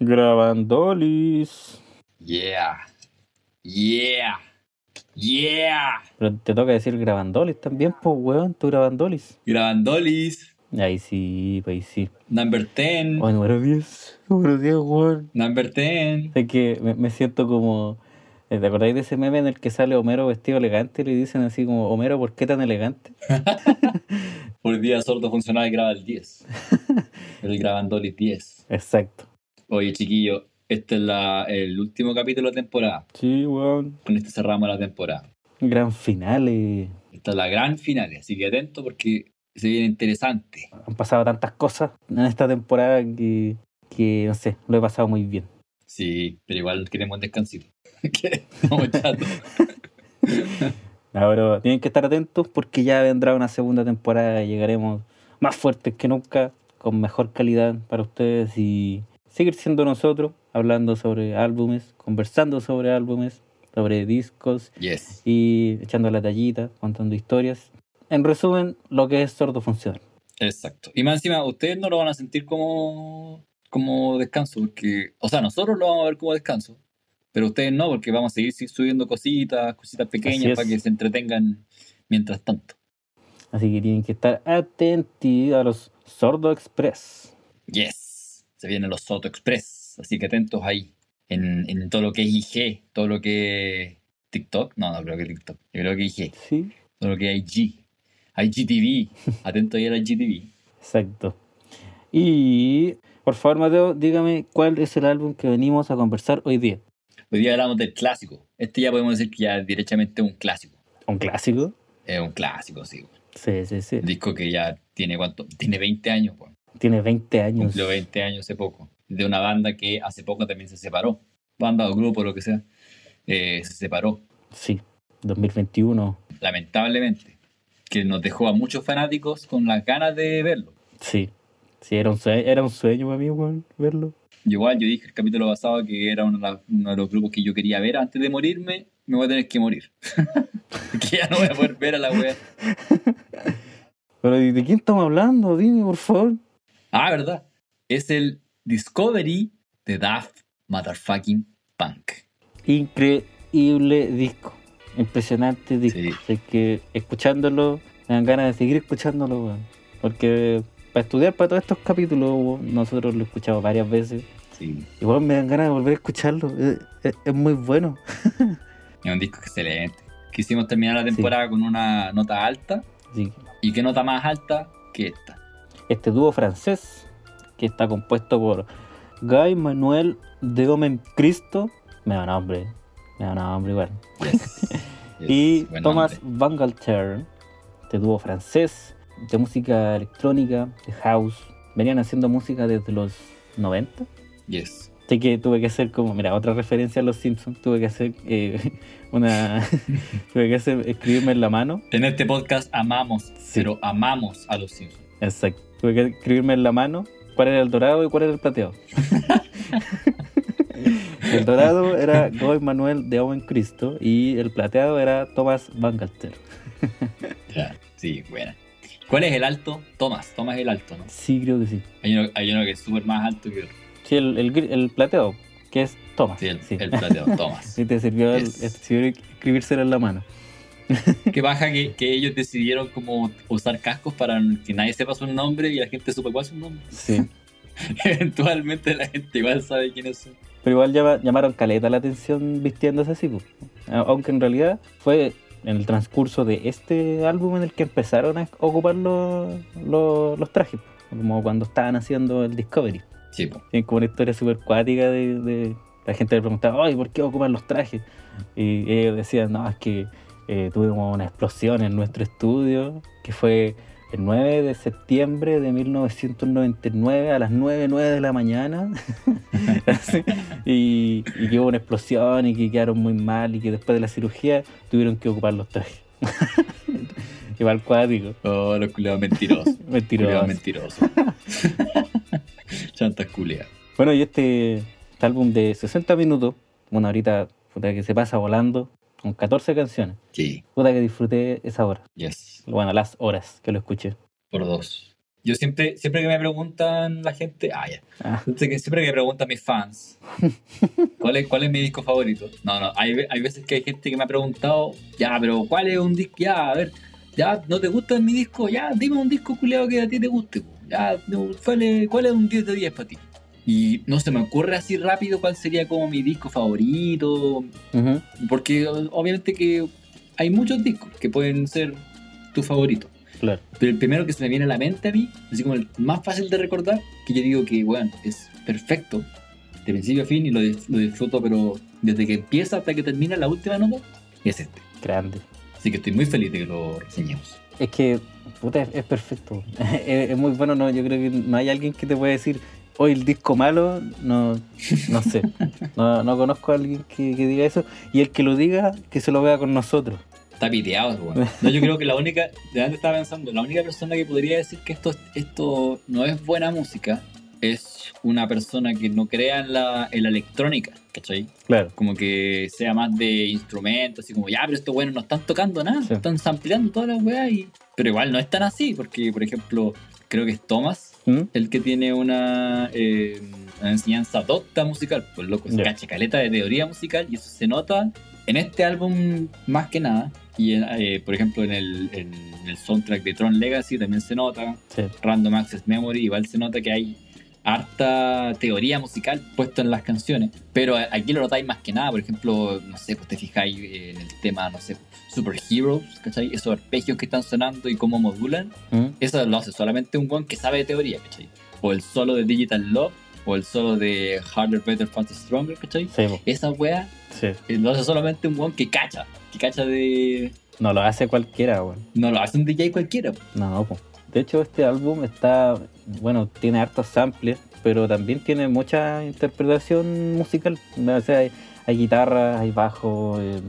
Grabandolis. Yeah. Yeah. Yeah. Pero te toca decir grabandolis también, pues, weón, tu grabandolis. Grabandolis. Ahí sí, pues ahí sí. Number 10. Oh, número 10. Número 10, weón. Number 10. Es que me, me siento como. eh, ¿Te acordáis de ese meme en el que sale Homero vestido elegante y le dicen así como, Homero, ¿por qué tan elegante? Por día sordo funcional graba el 10. El Grabandolis 10. Exacto. Oye, chiquillo, este es la, el último capítulo de temporada. Sí, weón. Con este cerramos la temporada. Gran final. eh. Esta es la gran final, así que atento porque se viene interesante. Han pasado tantas cosas en esta temporada que, que, no sé, lo he pasado muy bien. Sí, pero igual queremos un descansito. Estamos chatos. Ahora tienen que estar atentos porque ya vendrá una segunda temporada y llegaremos más fuertes que nunca, con mejor calidad para ustedes y seguir siendo nosotros, hablando sobre álbumes, conversando sobre álbumes, sobre discos Yes. y echando la tallita, contando historias. En resumen, lo que es sordo funciona. Exacto. Y más encima, ustedes no lo van a sentir como, como descanso, porque, o sea, nosotros lo vamos a ver como descanso, pero ustedes no, porque vamos a seguir subiendo cositas, cositas pequeñas para que se entretengan mientras tanto. Así que tienen que estar atentos a los Sordo Express. Yes. Se vienen los Soto Express, así que atentos ahí. En, en todo lo que es IG, todo lo que es TikTok. No, no creo que TikTok. Yo creo que IG. Sí, Todo lo que es IG. IGTV. Atentos ahí a la IGTV. exacto. Y por favor, Mateo, dígame cuál es el álbum que venimos a conversar hoy día. Hoy día hablamos del clásico. Este ya podemos decir que ya es directamente un clásico. ¿Un clásico? Es un clásico, sí. Sí, sí, sí. Disco que ya tiene cuánto? Tiene 20 años, güey. Tiene 20 años. Cumplió 20 años hace poco. De una banda que hace poco también se separó. Banda o grupo, lo que sea. eh, se separó, Sí, 2021. lamentablemente. Que nos dejó a muchos fanáticos con las ganas de verlo. Sí. Sí, era un sueño, era un sueño para mí, weón, verlo. Igual, yo dije el capítulo pasado que era uno de, la- uno de los grupos que yo quería ver antes de morirme. Me voy a tener que morir. que ya no voy a poder ver a la wea. Pero ¿y ¿de quién estamos hablando? Dime, por favor. Ah, ¿verdad? Es el Discovery de Daft Motherfucking Punk. Increíble disco. Impresionante disco. Sí. Así que escuchándolo, me dan ganas de seguir escuchándolo, weón. Porque para estudiar para todos estos capítulos, weón, nosotros lo escuchamos varias veces. Sí. Igual me dan ganas de volver a escucharlo. Es, es- es muy bueno. Es un disco excelente. Quisimos terminar la temporada con una nota alta. Que ¿Y qué nota más alta que esta? Este dúo francés, que está compuesto por Guy Manuel de Omen Cristo, me da nombre, me da nombre igual. Yes. Yes. y Thomas. Van Galter, este dúo francés de música electrónica, de house. Venían haciendo música desde los 90. Yes. Así que tuve que hacer como, mira, otra referencia a los Simpsons. Tuve que hacer eh, una. tuve que hacer, escribirme en la mano. En este podcast amamos, Sí. pero amamos a los Simpsons. Exacto. Tuve que escribirme en la mano cuál era el dorado y cuál era el plateado. el dorado era Goy Manuel de Owen Cristo y el plateado era Thomas Van Galter. Ya. Sí, buena. ¿Cuál es el alto? Tomás. Tomás es el alto, ¿no? Sí, creo que sí. Hay uno, hay uno que es súper más alto que otro. Sí, el, el, el plateado, que es Thomas. Sí, el, el plateado, Tomás. Sí, te sirvió, sirvió escribírselo en la mano. Qué baja que, que ellos decidieron como usar cascos para que nadie sepa su nombre y la gente supe cuál es su nombre. Sí. Eventualmente la gente igual sabe quiénes son. Pero igual llama- llamaron caleta la atención vistiéndose así, pues. Aunque en realidad fue en el transcurso de este álbum en el que empezaron a ocupar los, los, los trajes, pues, como cuando estaban haciendo el Discovery. Sí, po. Tienen como una historia súper cuática de, de- La gente le preguntaba, ay, ¿por qué ocupan los trajes? Y ellos decían, no, es que eh, tuvimos una explosión en nuestro estudio, que fue el 9 de septiembre de 1999 a las 9, 9 de la mañana. Y, y que hubo una explosión y que quedaron muy mal y que después de la cirugía tuvieron que ocupar los trajes. Igual cuático, Oh, los culeados mentirosos. mentiroso. Culeados mentirosos. Chantas culeadas. Bueno, y este, este álbum de 60 minutos, una horita que se pasa volando, con 14 canciones. Sí, Puta que disfruté esa hora. yes. Bueno, las horas que lo escuché. Por dos. Yo siempre, siempre que me preguntan la gente, ah, ya. Ah. Siempre que, siempre que me preguntan mis fans, ¿cuál es, ¿cuál es mi disco favorito? No, no, hay, ve- hay veces que hay gente que me ha preguntado, ya, pero ¿cuál es un disco? Ya, a ver, ya, ¿no te gusta mi disco? Ya, dime un disco culiado que a ti te guste. Ya, ¿cuál es, cuál es un 10 de 10 para ti? Y no se me ocurre así rápido cuál sería como mi disco favorito, porque obviamente que hay muchos discos que pueden ser tu favorito. Claro. Pero el primero que se me viene a la mente a mí, así como el más fácil de recordar, que yo digo que, bueno, es perfecto, de principio a fin, y lo, lo disfruto, pero desde que empieza hasta que termina la última nota, es este. Grande. Así que estoy muy feliz de que lo reseñemos. Es que, puta, es, es perfecto. es, es muy bueno, no, yo creo que no hay alguien que te pueda decir, hoy el disco malo, no, no sé. No, no conozco a alguien que, que diga eso. Y el que lo diga, que se lo vea con nosotros. Está piteado, weón. No, yo creo que la única, de antes estaba pensando, la única persona que podría decir que esto, esto no es buena música es una persona que no crea en la, en la electrónica, ¿cachai? Claro. como que sea más de instrumentos, así como, ya, pero estos buenos no están tocando nada, Sí. están sampleando todas las weas, y... pero igual no es tan así, porque, por ejemplo, creo que es Thomas ¿Mm? el que tiene una, eh, una enseñanza docta musical, pues loco, se Ya. cacha caleta de teoría musical, y eso se nota en este álbum más que nada, y en, eh, por ejemplo en el, en el soundtrack de Tron Legacy también se nota, Sí. Random Access Memory, igual se nota que hay harta teoría musical puesta en las canciones, pero aquí lo notáis más que nada, por ejemplo, no sé, pues te fijáis en el tema, no sé, Super Heroes, ¿cachai? Esos arpegios que están sonando y cómo modulan, ¿Mm? eso lo hace solamente un one que sabe de teoría, ¿cachai? O el solo de Digital Love, o el solo de Harder, Better, Faster, Stronger, ¿cachai? Sí. Esa wea sí. eh, lo hace solamente un one que cacha, que cacha de... No lo hace cualquiera, weón. No lo hace un DJ cualquiera, No, po. De hecho, este álbum está, bueno, tiene hartos samples, pero también tiene mucha interpretación musical. O sea, hay, hay guitarras, hay bajo, eh,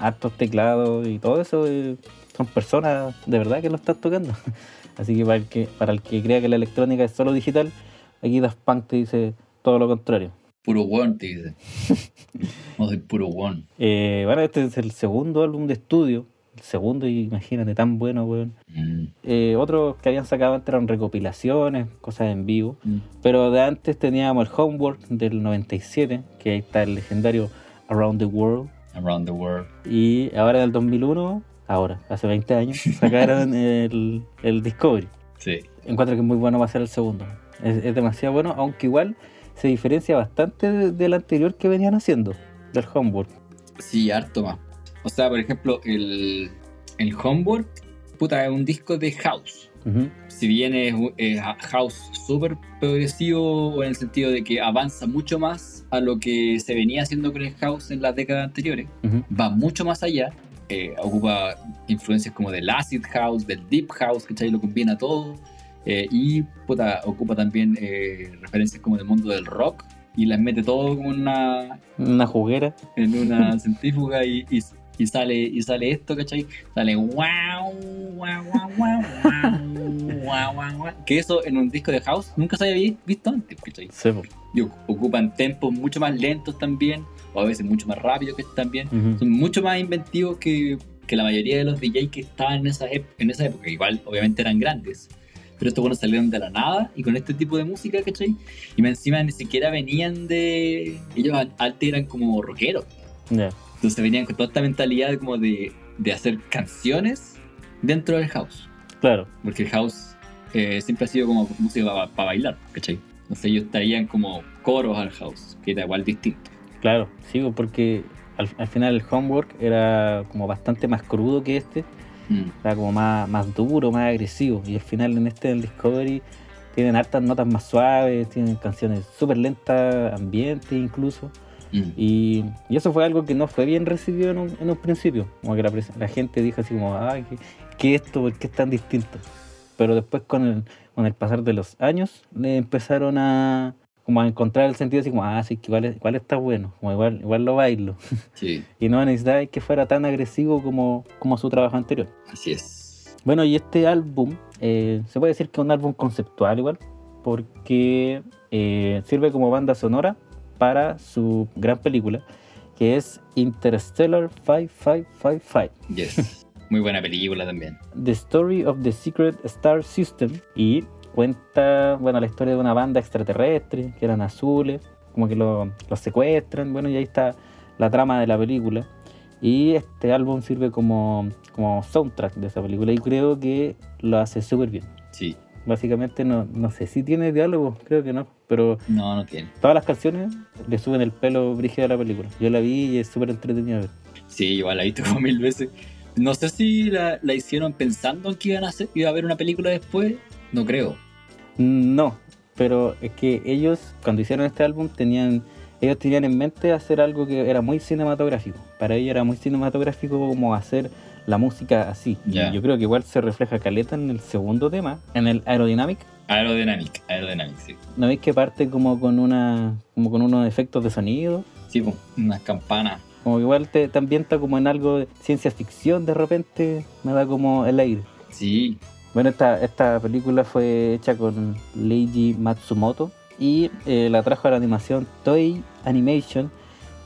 hartos teclados y todo eso eh, son personas de verdad que lo están tocando. Así que para el que, para el que crea que la electrónica es solo digital, aquí Daft Punk te dice todo lo contrario. puro one, te dice. No soy puro one. Eh, bueno, este es el segundo álbum de estudio. Segundo, y imagínate, tan bueno, weón. Mm, Eh, otros que habían sacado antes eran recopilaciones, cosas en vivo. mm. Pero de antes teníamos el Homework del 97, que ahí está el legendario Around the World. Around the world. Y ahora del 2001, ahora, hace 20 años, sacaron el, el Discovery. Sí. Encuentro que es muy bueno va a ser el segundo. Es, es demasiado bueno, aunque igual se diferencia bastante de- del anterior que venían haciendo, del Homework. Sí, harto más. O sea, por ejemplo, el, el Homework, puta, es un disco de house. Ujú, Si bien es, es a- house súper progresivo en el sentido de que avanza mucho más a lo que se venía haciendo con el house en las décadas anteriores, ujú. va mucho más allá. eh, ocupa influencias como del acid house, del deep house, ¿cachai? Lo combina todo. eh, y puta, ocupa también eh, referencias como del mundo del rock y las mete todo como en una, Una juguera. en una centrífuga y, y, y sale y sale esto, ¿cachai? Sale wow, wow, wow, wow, wow, wow, wow, wow. Que eso en un disco de house nunca se había vi- visto antes, ¿cachai? Y oc- ocupan tempos mucho más lentos también, o a veces mucho más rápidos que también. Son mucho más inventivos que, que la mayoría de los DJs que estaban en esa, en esa época. Igual, obviamente eran grandes. Pero estos buenos salieron de la nada y con este tipo de música, ¿cachai? Y encima ni siquiera venían de... Ellos an- antes eran como rockeros. Ya. Entonces venían con toda esta mentalidad como de, de hacer canciones dentro del house. Claro. Porque el house eh, siempre ha sido como música para bailar, ¿cachai? Entonces ellos traían como coros al house, que era igual distinto. Claro, sí, porque al, al final el homework era como bastante más crudo que este, Mm, era como más, más duro, más agresivo. Y al final en este del Discovery tienen hartas notas más suaves, tienen canciones súper lentas, ambientes incluso. Mm. Y, y eso fue algo que no fue bien recibido en un, en un principio. Como que la, la gente dijo así como, ah, ¿qué, qué esto? ¿Por qué es tan distinto? Pero después con el, con el pasar de los años le empezaron a como a encontrar el sentido así como, ah, sí, que igual, igual está bueno, como igual, igual lo bailo. Sí, Y no necesitaba que fuera tan agresivo como, como su trabajo anterior. así es. Bueno, y este álbum, eh, se puede decir que es un álbum conceptual igual, porque eh, sirve como banda sonora para su gran película, que es Interstellar 5555, Yes. Muy buena película también. The Story of the Secret Star System. Y cuenta, bueno, la historia de una banda extraterrestre, que eran azules, como que lo- los secuestran, bueno, y ahí está la trama de la película. Y este álbum sirve como, como soundtrack de esa película y creo que lo hace súper bien. Sí. Básicamente no, no sé si tiene diálogo, creo que no, pero No, no tiene. todas las canciones le suben el pelo brígido a la película. Yo la vi y es súper entretenida. ver. Sí, igual la he visto como mil veces. No sé si la, la hicieron pensando en que iban a hacer, iba a haber una película después. No creo. No, pero es que ellos cuando hicieron este álbum tenían ellos tenían en mente hacer algo que era muy cinematográfico. Para ellos era muy cinematográfico como hacer la música así. Y yo creo que igual se refleja caleta en el segundo tema, en el Aerodynamic. Aerodynamic, Aerodynamic, sí. ¿No veis que parte como con una como con unos efectos de sonido? Sí, pues, unas campanas. Como que igual te, te ambienta como en algo de ciencia ficción de repente, me da como el aire. Sí, Bueno, esta, esta película fue hecha con Leiji Matsumoto y eh, la trajo a la animación Toei Animation,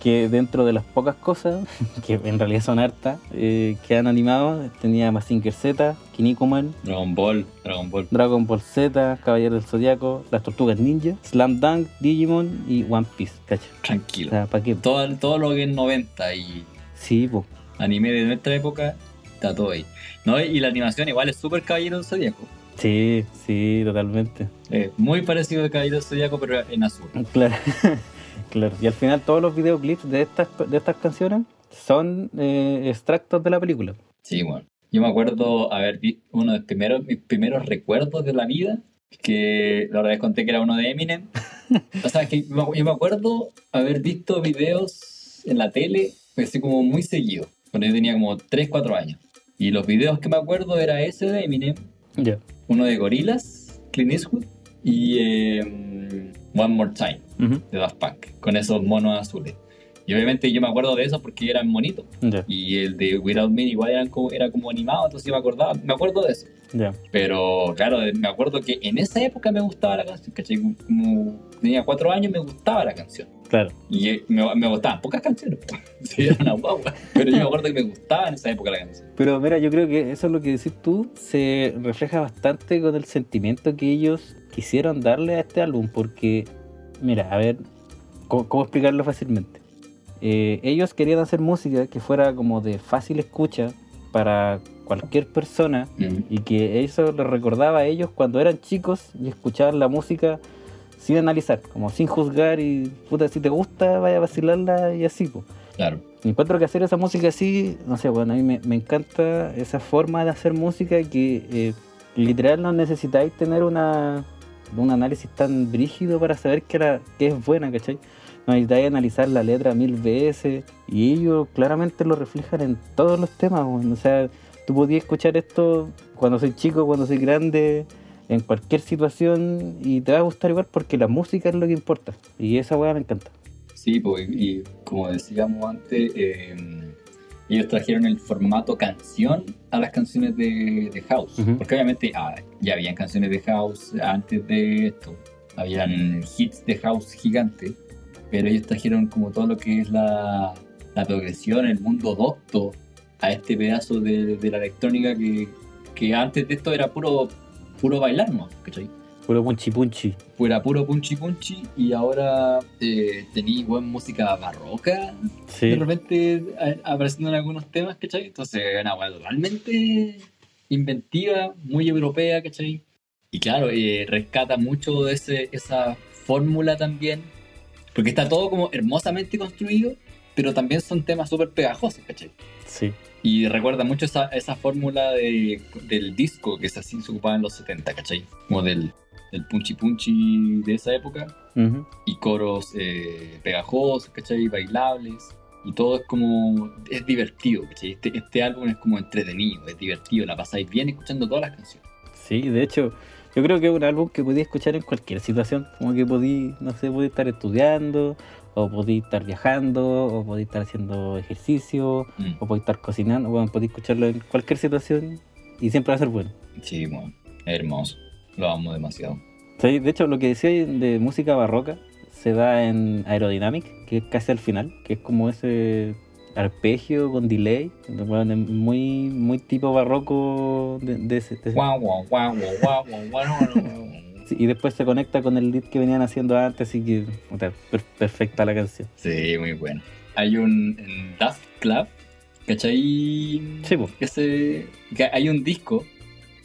que dentro de las pocas cosas, que en realidad son hartas, eh, que han animado, tenía Mazinger Z, Kinnikuman, Dragon Ball, Dragon Ball. Dragon Ball Z, Caballero del Zodiaco, Las Tortugas Ninja, Slam Dunk, Digimon y One Piece, ¿cacha? O Tranquilo. sea, ¿para qué? Todo, todo lo que es 90 y Sí, pues. anime de nuestra época, está todo ahí. ¿No? Y la animación igual es súper Caballero del Zodíaco. Sí, sí, totalmente. Eh, muy parecido a Caballero del Zodíaco, pero en azul. Claro, claro. Y al final todos los videoclips de estas, de estas canciones son eh, extractos de la película. Sí, bueno. Yo me acuerdo haber visto uno de los primeros, mis primeros recuerdos de la vida, que la otra vez conté que era uno de Eminem. O sea, que yo me acuerdo haber visto videos en la tele, así como muy seguido, cuando yo tenía como 3, 4 años. Y los videos que me acuerdo era ese de Eminem, Ya. uno de Gorillaz, Clint Eastwood, y eh, One More Time, Ujú. de Daft Punk, con esos monos azules. Y obviamente yo me acuerdo de eso porque eran monitos. Ya, Y el de Without Me igual eran como, era como animado, entonces yo me acordaba, me acuerdo de eso. ya. Pero claro, me acuerdo que en esa época me gustaba la canción, ¿cachai? Como tenía cuatro años me gustaba la canción. Claro. Y me, me gustaban pocas canciones, sí, era una guagua. Pero yo me acuerdo que me gustaba en esa época la canción. Pero mira, yo creo que eso es lo que decís tú, se refleja bastante con el sentimiento que ellos quisieron darle a este álbum, porque, mira, a ver, ¿cómo, cómo explicarlo fácilmente? Eh, ellos querían hacer música que fuera como de fácil escucha para cualquier persona y que eso les recordaba a ellos cuando eran chicos y escuchaban la música sin analizar, como sin juzgar y puta, si te gusta, vaya a vacilarla y así, pues. Claro. Encuentro que hacer esa música así, no sé, bueno, a mí me, me encanta esa forma de hacer música que eh, literal no necesitáis tener una, un análisis tan brígido para saber que, la, que es buena, ¿cachai? No necesitáis analizar la letra mil veces y ellos claramente lo reflejan en todos los temas, weón. o sea, tú podías escuchar esto cuando soy chico, cuando soy grande, en cualquier situación y te va a gustar igual porque la música es lo que importa y esa weá me encanta. Sí, pues, y como decíamos antes, eh, ellos trajeron el formato canción a las canciones de, de House. Porque obviamente ah, ya habían canciones de House antes de esto. Habían hits de House gigantes. Pero ellos trajeron como todo lo que es la, la progresión, el mundo docto a este pedazo de, de la electrónica que, que antes de esto era puro, puro bailar, ¿no? ¿Cachai? Puro punchi punchi. Fuera puro punchi punchi y ahora eh, tenéis buena música barroca Sí. de repente a- apareciendo en algunos temas, ¿cachai? Entonces, una weá totalmente inventiva, muy europea, ¿cachai? Y claro, eh, rescata mucho de ese, esa fórmula también, porque está todo como hermosamente construido, pero también son temas súper pegajosos, ¿cachai? Sí. Y recuerda mucho esa, esa fórmula de, del disco que se, así se ocupaba en los 70, ¿cachai? Como del, del punchi punchi de esa época y coros eh, pegajosos, ¿cachai? Bailables. Y todo es como. Es divertido, ¿cachai? Este, este álbum es como entretenido, es divertido, la pasáis bien escuchando todas las canciones. Sí, de hecho, yo creo que es un álbum que podía escuchar en cualquier situación. Como que podí, no sé, podí estar estudiando, o podí estar viajando, o podí estar haciendo ejercicio, Mm. o podí estar cocinando. Bueno, podí escucharlo en cualquier situación y siempre va a ser bueno. Sí, bueno, hermoso. Lo amo demasiado. Sí, de hecho, lo que decía de música barroca se da en Aerodynamic, que es casi al final, que es como ese arpegio con delay. Bueno, muy, muy tipo barroco de, de ese. de ese- Y después se conecta con el lead que venían haciendo antes, así que per- perfecta la canción. Sí, muy bueno. Hay un en Daft Club, ¿cachai? Sí, que hay un disco.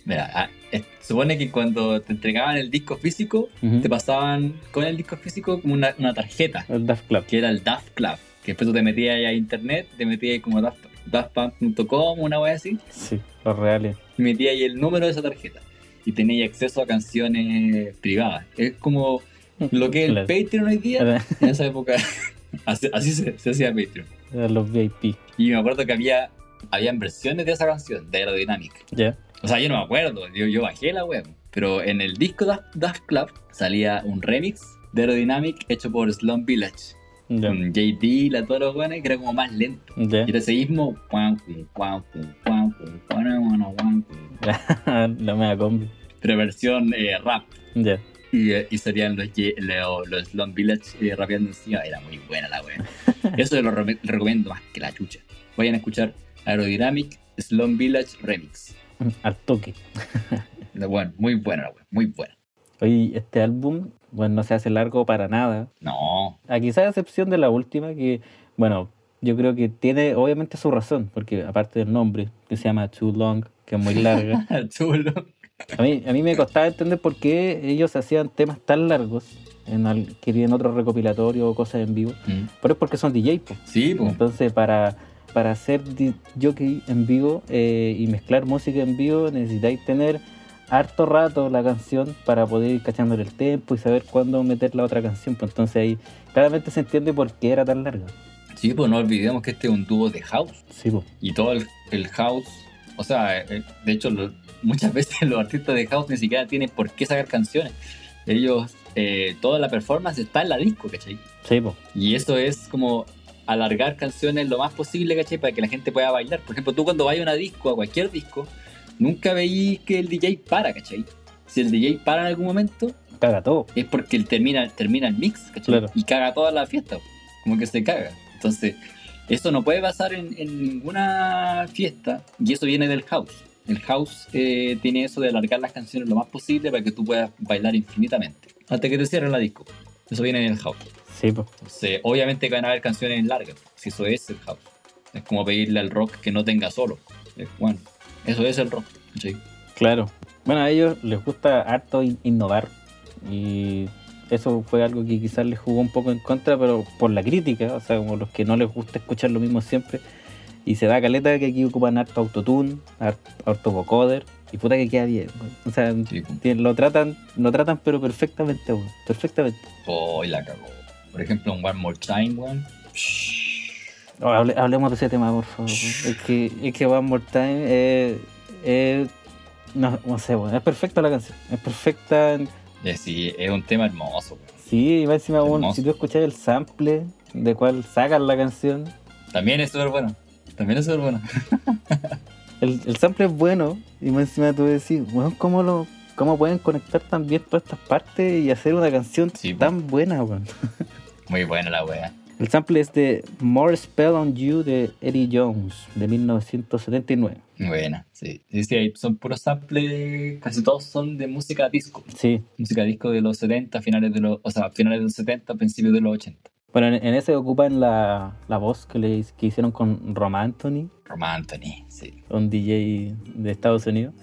Mira, ah, es- supone que cuando te entregaban el disco físico, te pasaban con el disco físico como una, una tarjeta, El Daft Club. que era el Daft Club. Que después tú te metías ahí a internet, te metías ahí como daft, daftpunk.com, una wea así, Sí, los reales. y metías ahí el número de esa tarjeta. Y tenías acceso a canciones privadas. Es como lo que es el Claro. Patreon hoy día. En esa época, así, así se, se hacía Patreon. eran los VIP. Y me acuerdo que había habían versiones de esa canción, de Aerodynamic. ¿Ya? O sea, yo no me acuerdo, yo, yo bajé la web. Pero en el disco Daft, Daft Club salía un remix de Aerodynamic hecho por Slum Village. Con JD, la todos los buenos, que era como más lento. Ya. Y era ese mismo. la mega combi. Pero versión eh, rap. Ya. Y, y salían los, los, los Slum Village eh, rapeando encima. Era muy buena la wea. Eso lo re- recomiendo más que la chucha. Vayan a escuchar Aerodynamic Slum Village Remix. Al toque. Bueno, muy buena la wea, muy buena. Oye, este álbum, bueno, no se hace largo para nada. No, A quizás excepción de la última, que, bueno, yo creo que tiene obviamente su razón, porque aparte del nombre, que se llama Too Long, que es muy larga, chulo. a mí, a mí me costaba entender por qué ellos hacían temas tan largos, en al- que tienen otro recopilatorio o cosas en vivo, Mm. pero es porque son DJ, pues. Sí, pues. Entonces, para, para hacer jockey en vivo eh, y mezclar música en vivo, necesitáis tener harto rato la canción para poder ir cachándole el tempo y saber cuándo meter la otra canción. Pues entonces ahí claramente se entiende por qué era tan larga. Sí, pues no olvidemos que este es un dúo de house. Sí, pues. Y todo el, el house, o sea, eh, de hecho, lo- muchas veces los artistas de house ni siquiera tienen por qué sacar canciones. Ellos, eh, toda la performance está en la disco, ¿cachai? Sí, pues. Y eso es como alargar canciones lo más posible, ¿cachai? Para que la gente pueda bailar. Por ejemplo, tú cuando vayas a una disco, a cualquier disco, nunca veís que el DJ para, ¿cachai? Si el DJ para en algún momento, Caga todo. es porque él termina, termina el mix, ¿cachai? Claro. Y caga toda la fiesta, como que se caga. Entonces, eso no puede pasar en, en ninguna fiesta, y eso viene del house. El house eh, tiene eso de alargar las canciones lo más posible para que tú puedas bailar infinitamente, hasta que te cierren la disco. Eso viene del house. Sí, pues. Entonces, obviamente que van a haber canciones largas, si eso es el house. Es como pedirle al rock que no tenga solo. Es, Bueno, eso es el rock. ¿cachai? Claro. Bueno, a ellos les gusta harto in- innovar y eso fue algo que quizás les jugó un poco en contra, pero por la crítica, o sea, como los que no les gusta escuchar lo mismo siempre. Y se da caleta que aquí ocupan harto autotune, har- harto vocoder y puta que queda bien. O sea, Sí, lo tratan, lo tratan pero perfectamente, weón, perfectamente. Oh, la cagó. Por ejemplo, un One More Time, weón. Oh, hable- hablemos de ese tema, por favor. Es que, es que One More Time eh, eh, no, no sé, weón, es perfecta la canción, es perfecta Eh, Sí, es un tema hermoso. Sí, y más encima, bueno, si tú escuchas el sample de cuál sacan la canción, También es súper bueno. También es súper bueno. el, el sample es bueno, y más encima tú decís, bueno, ¿cómo, lo, ¿cómo pueden conectar tan bien todas estas partes y hacer una canción Sí, tan buena, weón? Muy buena la wea. El sample es de More Spell on You de Eddie Jones, de 1979. Buena, sí. Sí, son puros samples, casi todos son de música disco. Sí, Música disco de los 70, finales de los, o sea, finales de los 70, principios de los 80. bueno, en, en ese ocupan la, la voz que, le, que hicieron con Rom Anthony, Roma Anthony, sí. un DJ de Estados Unidos,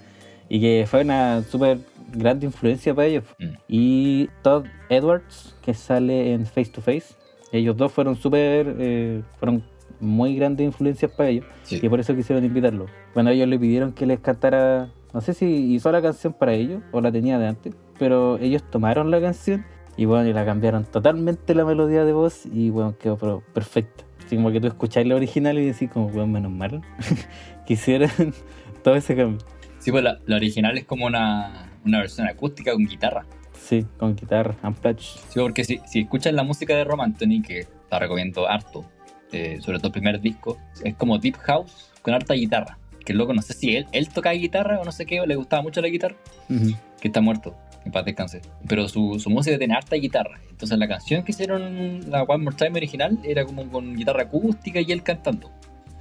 y que fue una súper grande influencia para ellos. Mm. Y Todd Edwards, que sale en Face to Face, ellos dos fueron súper, eh, fueron muy grandes influencias para ellos, Sí. y por eso quisieron invitarlo. Bueno, ellos le pidieron que les cantara, no sé si hizo la canción para ellos o la tenía de antes, pero ellos tomaron la canción y bueno, y la cambiaron totalmente la melodía de voz y bueno, quedó perfecta. Así como que tú escucháis la original y decís como, bueno, menos mal que hicieran todo ese cambio. Sí, pues la, la original es como una, una versión acústica con guitarra. Sí, con guitarra, unplugged. Sí, porque si, si escuchas la música de Roma Anthony, que la recomiendo harto, eh, sobre todo el primer disco, es como Deep House con harta guitarra. Que loco, no sé si él, él tocaba guitarra o no sé qué, o le gustaba mucho la guitarra, Ujú. que está muerto. en paz descanse. Pero su, su música tiene harta guitarra. Entonces la canción que hicieron, la One More Time original, era como con guitarra acústica y él cantando.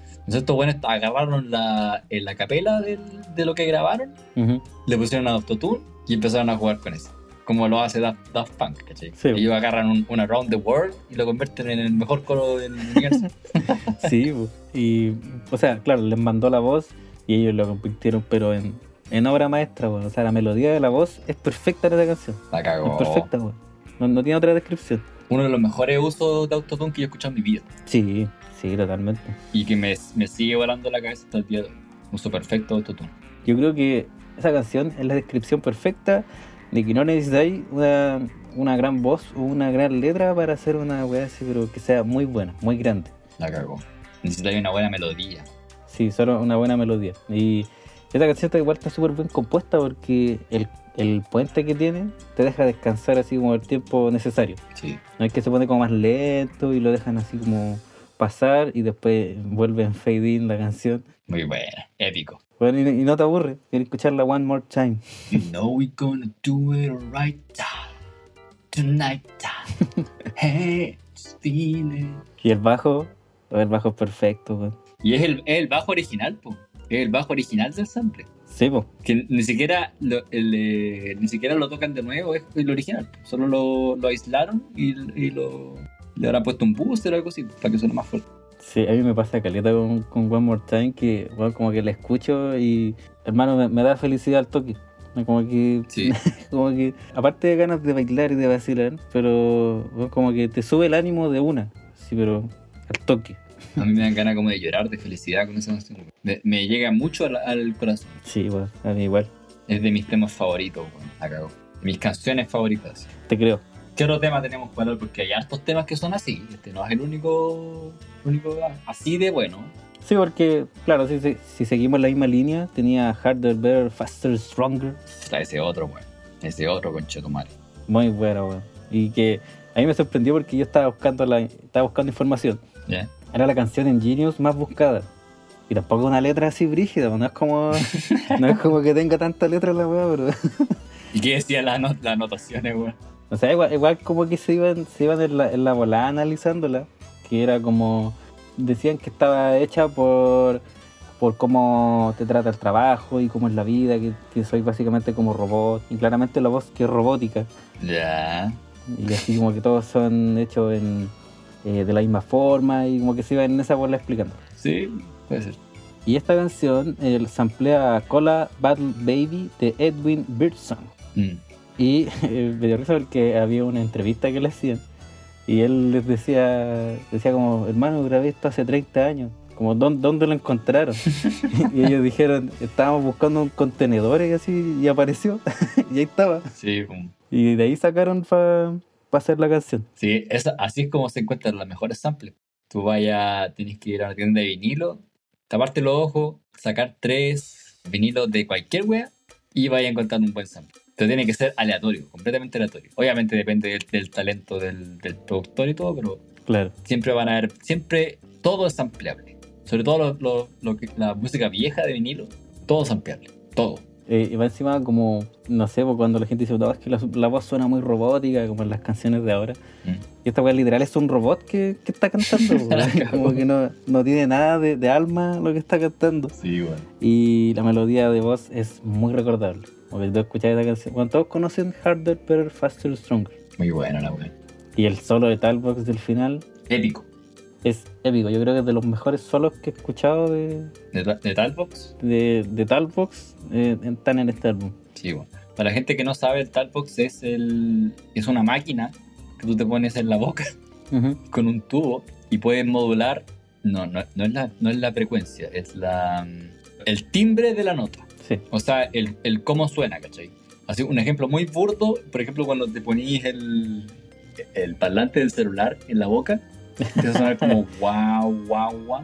Entonces estos buenos agarraron la, en la capela del- de lo que grabaron, Ujú. le pusieron a Autotune y empezaron a jugar con eso. Como lo hace Daft, Daft Punk, ¿cachai? Sí. Ellos agarran un, un Around the World y lo convierten en el mejor coro del universo. Sí, y, o sea, claro, les mandó la voz y ellos lo convirtieron, pero en, en obra maestra, weón. O sea, la melodía de la voz es perfecta en esa canción. La cagó. Es perfecta, weón. No, no tiene otra descripción. Uno de los mejores usos de Autotune que yo he escuchado en mi vida. Sí, sí, totalmente. Y que me, me sigue volando la cabeza hasta el día de hoy. Uso perfecto de Autotune. Yo creo que esa canción es la descripción perfecta de que no necesitáis una, una gran voz o una gran letra para hacer una weá así, pero que sea muy buena, muy grande. La cagó. Necesitáis una buena melodía. Sí, solo una buena melodía. Y esta canción está igual está súper bien compuesta porque el, el puente que tiene te deja descansar así como el tiempo necesario. Sí. No es que se pone como más lento y lo dejan así como pasar y después vuelve en fade in la canción. Muy buena. Épico. Bueno, y, y no te aburre, quieres escucharla one more time. You know we're gonna do it right tonight. Hey. Y el bajo, el bajo es perfecto. Y es el, el bajo original, po. Es el bajo original del sample. Sí, po. Que ni siquiera lo, el, eh, ni siquiera lo tocan de nuevo, es el original. Solo lo, lo aislaron y, y lo, le habrán puesto un booster o algo así para que suene más fuerte. Sí, a mí me pasa caleta con, con One More Time que, bueno, como que la escucho y, hermano, me, me da felicidad al toque. Como que, Sí. como que, aparte de ganas de bailar y de vacilar, pero bueno, como que te sube el ánimo de una. Sí, pero al toque. A mí me dan ganas como de llorar de felicidad con esa canción. Me, me llega mucho al, al corazón. Sí, bueno, a mí igual. Es de mis temas favoritos, cago. De mis canciones favoritas. Te creo. ¿Qué otro tema tenemos para? Porque hay hartos temas que son así. Este no es el único, único así de bueno. Sí, porque, claro, si, si, si seguimos la misma línea, tenía Harder, Better, Faster, Stronger. Está ese otro, weón. Ese otro conchetumare. Muy bueno, weón. Y que a mí me sorprendió porque yo estaba buscando, la, estaba buscando información. Era la canción en Genius más buscada. Y tampoco una letra así brígida, no es como, no es como que tenga tanta letra la weá, pero. ¿Y qué decían las las anotaciones, weón? O sea, igual, igual como que se iban, se iban en la, en la volada analizándola, que era como. Decían que estaba hecha por por cómo te trata el trabajo y cómo es la vida, que, que soy básicamente como robot, y claramente la voz que es robótica, Ya. y así como que todos son hechos en, eh, de la misma forma, y como que se iban en esa bola explicando. Sí, puede ser. Y esta canción eh, samplea Cola Battle Baby de Edwin Birdsong. Mm. Y eh, me dio risa porque había una entrevista que le hacían. Y él les decía, decía como, hermano, grabé esto hace 30 años. Como, ¿dónde, dónde lo encontraron? y ellos dijeron, estábamos buscando un contenedor y así, y apareció. y ahí estaba. Sí, Y de ahí sacaron para hacer la canción. sí esa- así es como se encuentran las mejores samples. Tú vayas, tienes que ir a una tienda de vinilo, taparte los ojos, sacar tres vinilos de cualquier wea y vaya a encontrar un buen sample. Pero tiene que ser aleatorio, completamente aleatorio. Obviamente depende del, del talento del, del productor y todo, pero Claro. siempre van a haber, siempre todo es ampliable. Sobre todo lo, lo- lo que, la música vieja de vinilo, todo es ampliable, todo. Eh, y va encima como, no sé, pues cuando la gente dice, no, es que la, la voz suena muy robótica, como en las canciones de ahora. Mm. Y esta weá literal es un robot que, que está cantando, pues, como que no, no tiene nada de, de alma lo que está cantando. Sí, bueno. Y la melodía de voz es muy recordable. Porque tú escuchas esa canción, bueno, todos conocen Harder, Better, Faster, Stronger. Muy buena la wea. Y el solo de Talbox del final Épico. es épico. Yo creo que es de los mejores solos que he escuchado de, ¿De, de Talbox? de, de Talbox eh, están en este álbum. Sí, bueno. Para la gente que no sabe, el Talbox es, el, es una máquina que tú te pones en la boca Ujú. con un tubo y puedes modular. No, no, no, es, la, no es la frecuencia, es la, el timbre de la nota. Sí. O sea, el, el cómo suena, ¿cachai? Así, un ejemplo muy burdo, por ejemplo, cuando te ponís el, el parlante del celular en la boca, va a sonar como wow, wow, wow.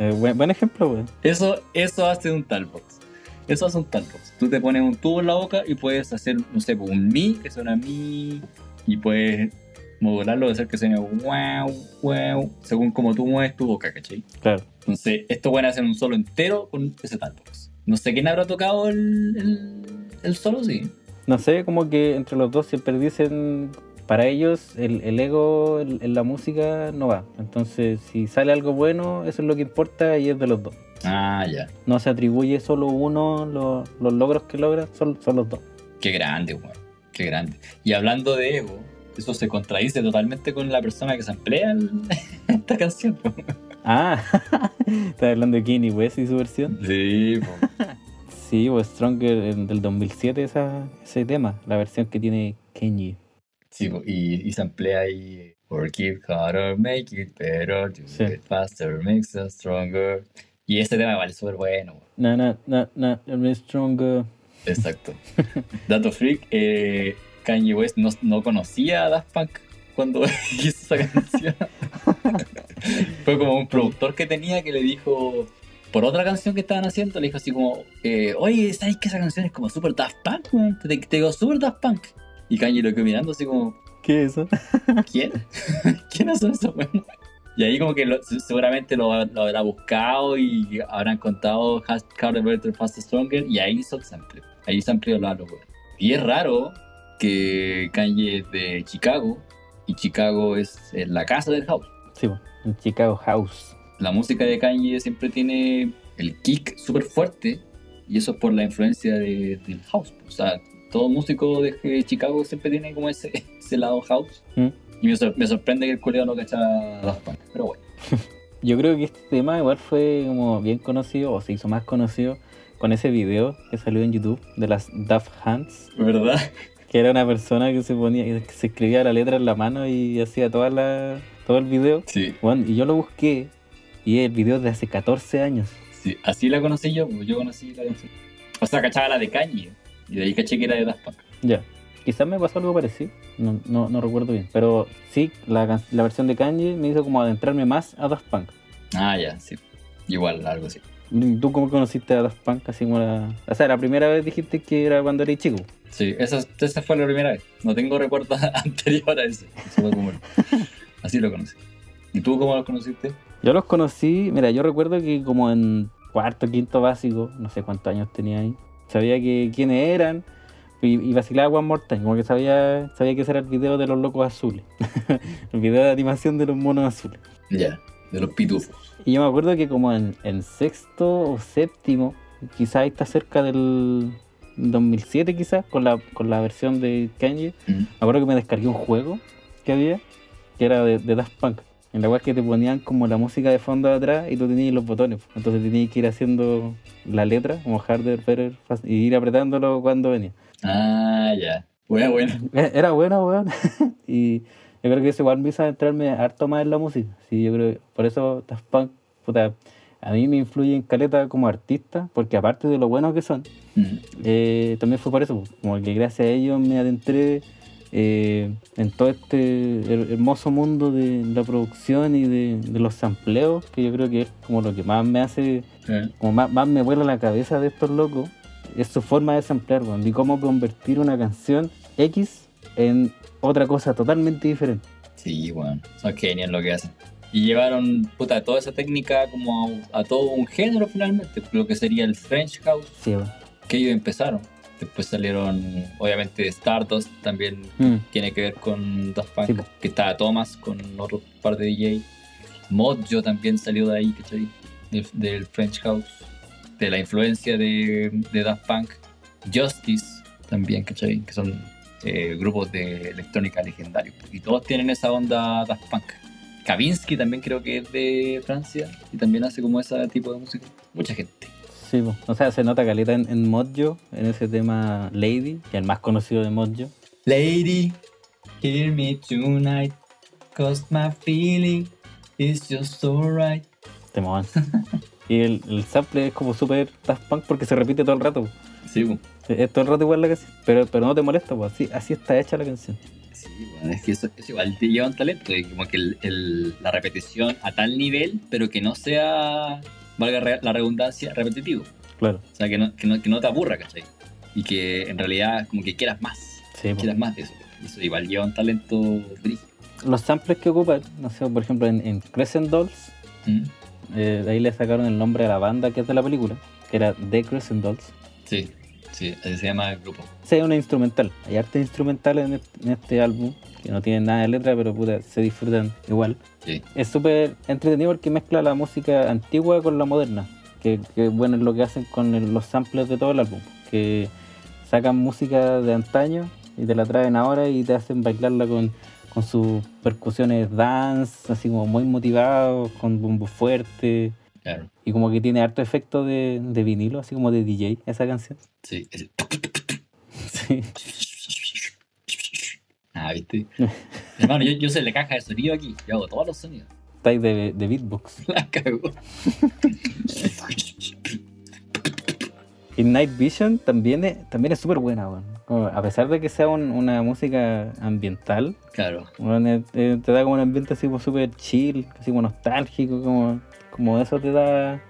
Eh, buen, buen ejemplo, weón. Eso, eso hace un talbox. Eso hace un talbox. Tú te pones un tubo en la boca y puedes hacer, no sé, un mi, que suena mi, y puedes modularlo de hacer que suene wow, wow, según como tú mueves tu boca, ¿cachai? Claro. Entonces, esto pueden hacer un solo entero con ese talbox. No sé quién habrá tocado el, el, el solo, sí. no sé, como que entre los dos siempre dicen, para ellos el, el ego en, la música no va. Entonces, si sale algo bueno, eso es lo que importa y es de los dos. Ah, ya. No se atribuye solo uno los, los logros que logra, son, son los dos. Qué grande, weón. Qué grande. Y hablando de ego, eso se contradice totalmente con la persona que se emplea en esta canción. Ah, estás hablando de Kanye West y su versión. Sí, po. Sí, pues Stronger en- del 2007 esa, ese tema, la versión que tiene Kanye. Sí, y, y se emplea ahí. Work it harder, make it better, do Sí. it faster, makes us stronger. Y ese tema vale súper bueno. Na, na, na, na, I'm stronger. Exacto. Dato freak, eh, Kanye West no, no conocía a Daft Punk cuando hizo esa canción. Fue como un productor que tenía que le dijo, por otra canción que estaban haciendo, le dijo así como, eh, oye, ¿sabes que esa canción es como super Daft Punk? Te, te digo super Daft Punk. Y Kanye lo quedó mirando así como, ¿Qué es eso? ¿quién? ¿Quiénes son esos? Y ahí como que lo- seguramente lo, lo habrá buscado y habrán contado Harder, Better, Faster, Stronger y ahí hizo el sample. Ahí sample lo loco. Y es raro que Kanye es de Chicago y Chicago es eh, la casa del house. Sí, en Chicago House. La música de Kanye siempre tiene el kick súper fuerte y eso es por la influencia de- del house. O sea, todo músico de Chicago siempre tiene como ese, ese lado house. Mm. Y me, sor- me sorprende que el colega no cachaba Daft Punk. Pero bueno. Yo creo que este tema igual fue como bien conocido, o se hizo más conocido, con ese video que salió en YouTube de las Daft Hands, ¿Verdad? Que era una persona que se ponía, que se escribía la letra en la mano y hacía toda la, todo el video. Sí, Bueno, y yo lo busqué y el video de hace 14 años. sí. Así la conocí yo, pues yo conocí la canción. O sea, cachaba la de Kanye. Y de ahí caché que era de Daft Punk. Ya. Quizás me pasó algo parecido, no, no, no recuerdo bien. Pero sí, la, la versión de Kanye me hizo como adentrarme más a Daft Punk. Ah, ya, sí. Igual, algo así. ¿Tú cómo conociste a Daft Punk? Así como la... O sea, la primera vez dijiste que era cuando eras chico. Sí, esa, esa fue la primera vez. No tengo recuerdo anterior a ese. Eso como- Así lo conocí. ¿Y tú cómo lo conociste? Yo los conocí, mira, yo recuerdo que como en cuarto, quinto básico, no sé cuántos años tenía ahí, sabía que quiénes eran y, y vacilaba One More Time, como que sabía, sabía que ese era el video de los locos azules, el video de animación de los monos azules. Ya, de los pitufos. Y yo me acuerdo que como en, en sexto o séptimo, quizás ahí está cerca del 2007 quizás, con la, con la versión de Kanye, Mm. me acuerdo que me descargué un juego que había, que era de, de Daft Punk. En la cual que te ponían como la música de fondo de atrás y tú tenías los botones. pues. Entonces tenías que ir haciendo la letra, como harder, better, fast, y ir apretándolo cuando venía. Ah, ya. Bueno, bueno. E- Era bueno, weón. y yo creo que eso igual me hizo entrarme harto más en la música. Sí, yo creo que por eso Daft Punk, puta, a mí me influye en caleta como artista, porque aparte de lo buenos que son, Mm. eh, también fue por eso, como que gracias a ellos me adentré eh, en todo este her- hermoso mundo de la producción y de, de los sampleos, que yo creo que es como lo que más me hace, como más, más me vuela la cabeza de estos locos, es su forma de samplear, weón, y cómo convertir una canción X en otra cosa totalmente diferente. Sí, bueno. Son genios lo que hacen. Y llevaron, puta, toda esa técnica como a, a todo un género finalmente. Lo que sería el French House, Sí, que ellos empezaron. Después salieron, obviamente, Stardust, también Mm, tiene que ver con Daft Punk, Sí, que está Thomas con otro par de DJ. Mojo también salió de ahí, ¿cachai? Del, del French House, de la influencia de, de Daft Punk. Justice también, ¿cachai? Que son eh, grupos de electrónica legendarios. Y todos tienen esa onda Daft Punk. Kavinsky también creo que es de Francia y también hace como ese tipo de música. Mucha gente. sí, o sea, se nota caleta en, en Mojo, en ese tema Lady, que es el más conocido de Mojo. Lady, hear me tonight, cause my feeling is just alright. Temón. y el, el sample es como súper Daft Punk porque se repite todo el rato. Sí, po. Es todo el rato igual la canción, pero, pero no te molesta, pues así, así está hecha la canción. Bueno, es que eso, eso igual te lleva un talento, y como que el- el- la repetición a tal nivel, pero que no sea, valga re- la redundancia, repetitivo. Claro. O sea, que no, que no, que no te aburra, ¿cachai? Y que en realidad como que quieras más, Sí, quieras más de eso. Eso igual lleva un talento brígido. Los samples que ocupan, no sé, por ejemplo en, en Crescent Dolls, ¿Mm? eh, de ahí le sacaron el nombre a la banda que es de la película, que era The Crescent Dolls. Sí. Sí, así se llama el grupo. Sí, es una instrumental. Hay arte instrumentales en este, en este álbum que no tienen nada de letra, pero puta, se disfrutan igual. Sí. Es súper entretenido porque mezcla la música antigua con la moderna. Que, que bueno es lo que hacen con el- los samples de todo el álbum. Que sacan música de antaño y te la traen ahora y te hacen bailarla con, con sus percusiones dance, así como muy motivados, con bombo fuerte. Claro. Y como que tiene harto efecto de, de vinilo, así como de DJ, esa canción. Sí. ese- Sí. Ah, ¿viste? Hermano, yo, yo sé la caja de sonido aquí. Yo hago todos los sonidos. Estáis de, de beatbox. La cago. Y Night Vision también es también es súper buena, weón. A pesar de que sea un- una música ambiental, Claro. te da como un ambiente así como súper chill, así como nostálgico, como, como eso te da...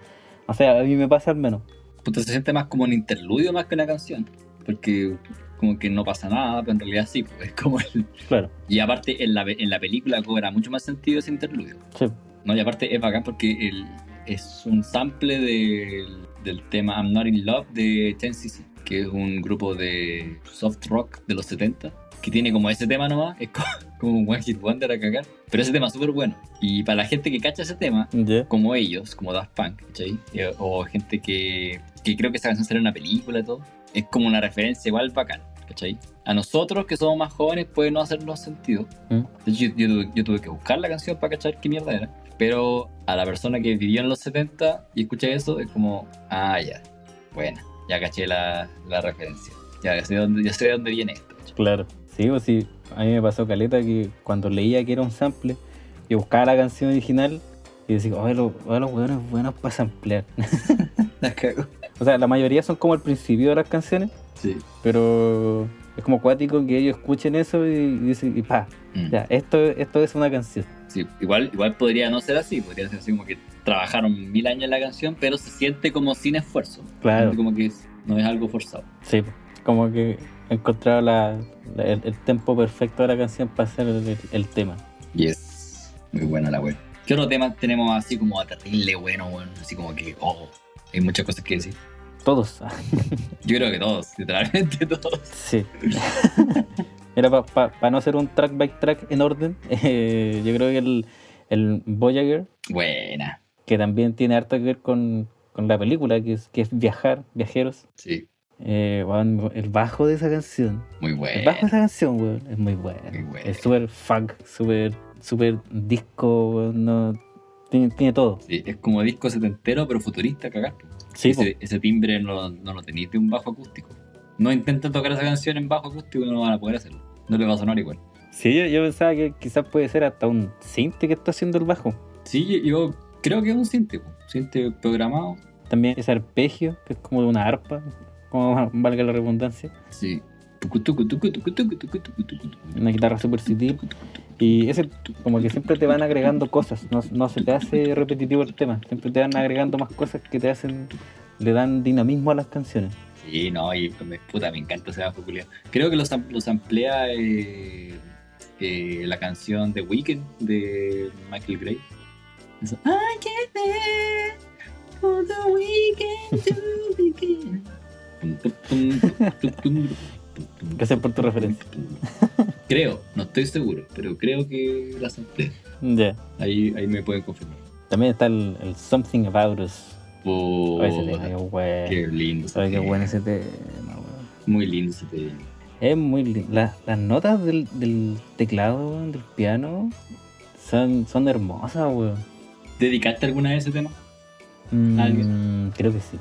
O sea, a mí me pasa al menos. Puta, se siente más como un interludio más que una canción. Porque como que no pasa nada, pero en realidad sí. Pues, es como el... Claro. Y aparte en la, en la película cobra mucho más sentido ese interludio. Sí. No, y aparte es bacán porque el, es un sample del, del tema I'm Not In Love de 10cc, que es un grupo de soft rock de los 70, que tiene como ese tema nomás, es como, un One Hit Wonder a cagar. Pero ese tema es súper bueno. Y para la gente que cacha ese tema, Ya. como ellos, como Daft Punk, ¿cachai? Eh, O gente que, que creo que esa canción sale en una película y todo, es como una referencia igual bacán, ¿cachai? A nosotros que somos más jóvenes puede no hacernos sentido. Mm. Yo, yo tuve- yo tuve que buscar la canción para cachar qué mierda era. Pero a la persona que vivió en los 70 y escucha eso, es como, ah, ya, buena, ya caché la, la referencia. Ya sé, de dónde, ya sé de dónde viene esto. ¿cachai? Claro. Sí, pues sí. A mí me pasó caleta que cuando leía que era un sample, yo buscaba la canción original y decía, oye, los, oye, los hueones buenos para samplear. La cago. o sea, la mayoría son como al principio de las canciones, Sí. pero es como cuático que ellos escuchen eso y, y dicen, y pa, Mm. ya, esto, esto es una canción. Sí, igual, igual podría no ser así, podría ser así como que trabajaron mil años en la canción, pero se siente como sin esfuerzo. Claro. Como que es- no es algo forzado. Sí, como que la, la- el, el tempo perfecto de la canción para hacer el, el tema. Y es muy buena la web. ¿Qué otro tema tenemos así como terrible bueno, bueno? Así como que, oh, hay muchas cosas que decir. Todos. Yo creo que todos, literalmente todos. Sí. Era para no hacer un track by track en orden. eh, yo creo que el, el Voyager, Buena. que también tiene harto que ver con, con la película, que es, que es viajar, viajeros. Sí, Eh, el bajo de esa canción. muy El buena. bajo de esa canción, weón, es muy bueno. Muy buena. Es súper funk, súper súper disco, weón, no, tiene, tiene todo. Sí, es como disco setentero, pero futurista, cagar. Sí, ese, ese timbre no, no lo tenéis de un bajo acústico. No intenten tocar esa canción en bajo acústico, no van a poder hacerlo. No le va a sonar igual. Sí, yo, yo pensaba que quizás puede ser hasta un synth que está haciendo el bajo. Sí, yo creo que es un synth, po. synth programado. También ese arpegio, que es como de una arpa, como valga la redundancia. Sí. Una guitarra super sutil. Y ese, como que siempre te van agregando cosas, no, no, se te hace repetitivo el tema, siempre te van agregando más cosas que te hacen, le dan dinamismo a las canciones. Sí, no, y me, puta, me encanta ese bajo culiado. Creo que los, los amplía eh, eh, la canción The Weeknd de Michael Gray. Eso. I for the weekend to begin. Gracias por tu referencia. Creo, no estoy seguro, pero creo que la amplié. Ya. Ahí, ahí me pueden confirmar. También está el, el Something About Us. Oh, ese tema, qué lindo. qué tema. bueno ese tema, weón. Muy lindo ese tema. Es muy lindo. Las, las notas del, del teclado, del piano, son, son hermosas, weón. ¿Dedicaste alguna vez ese tema? Mm, ¿Alguien? Creo que sí.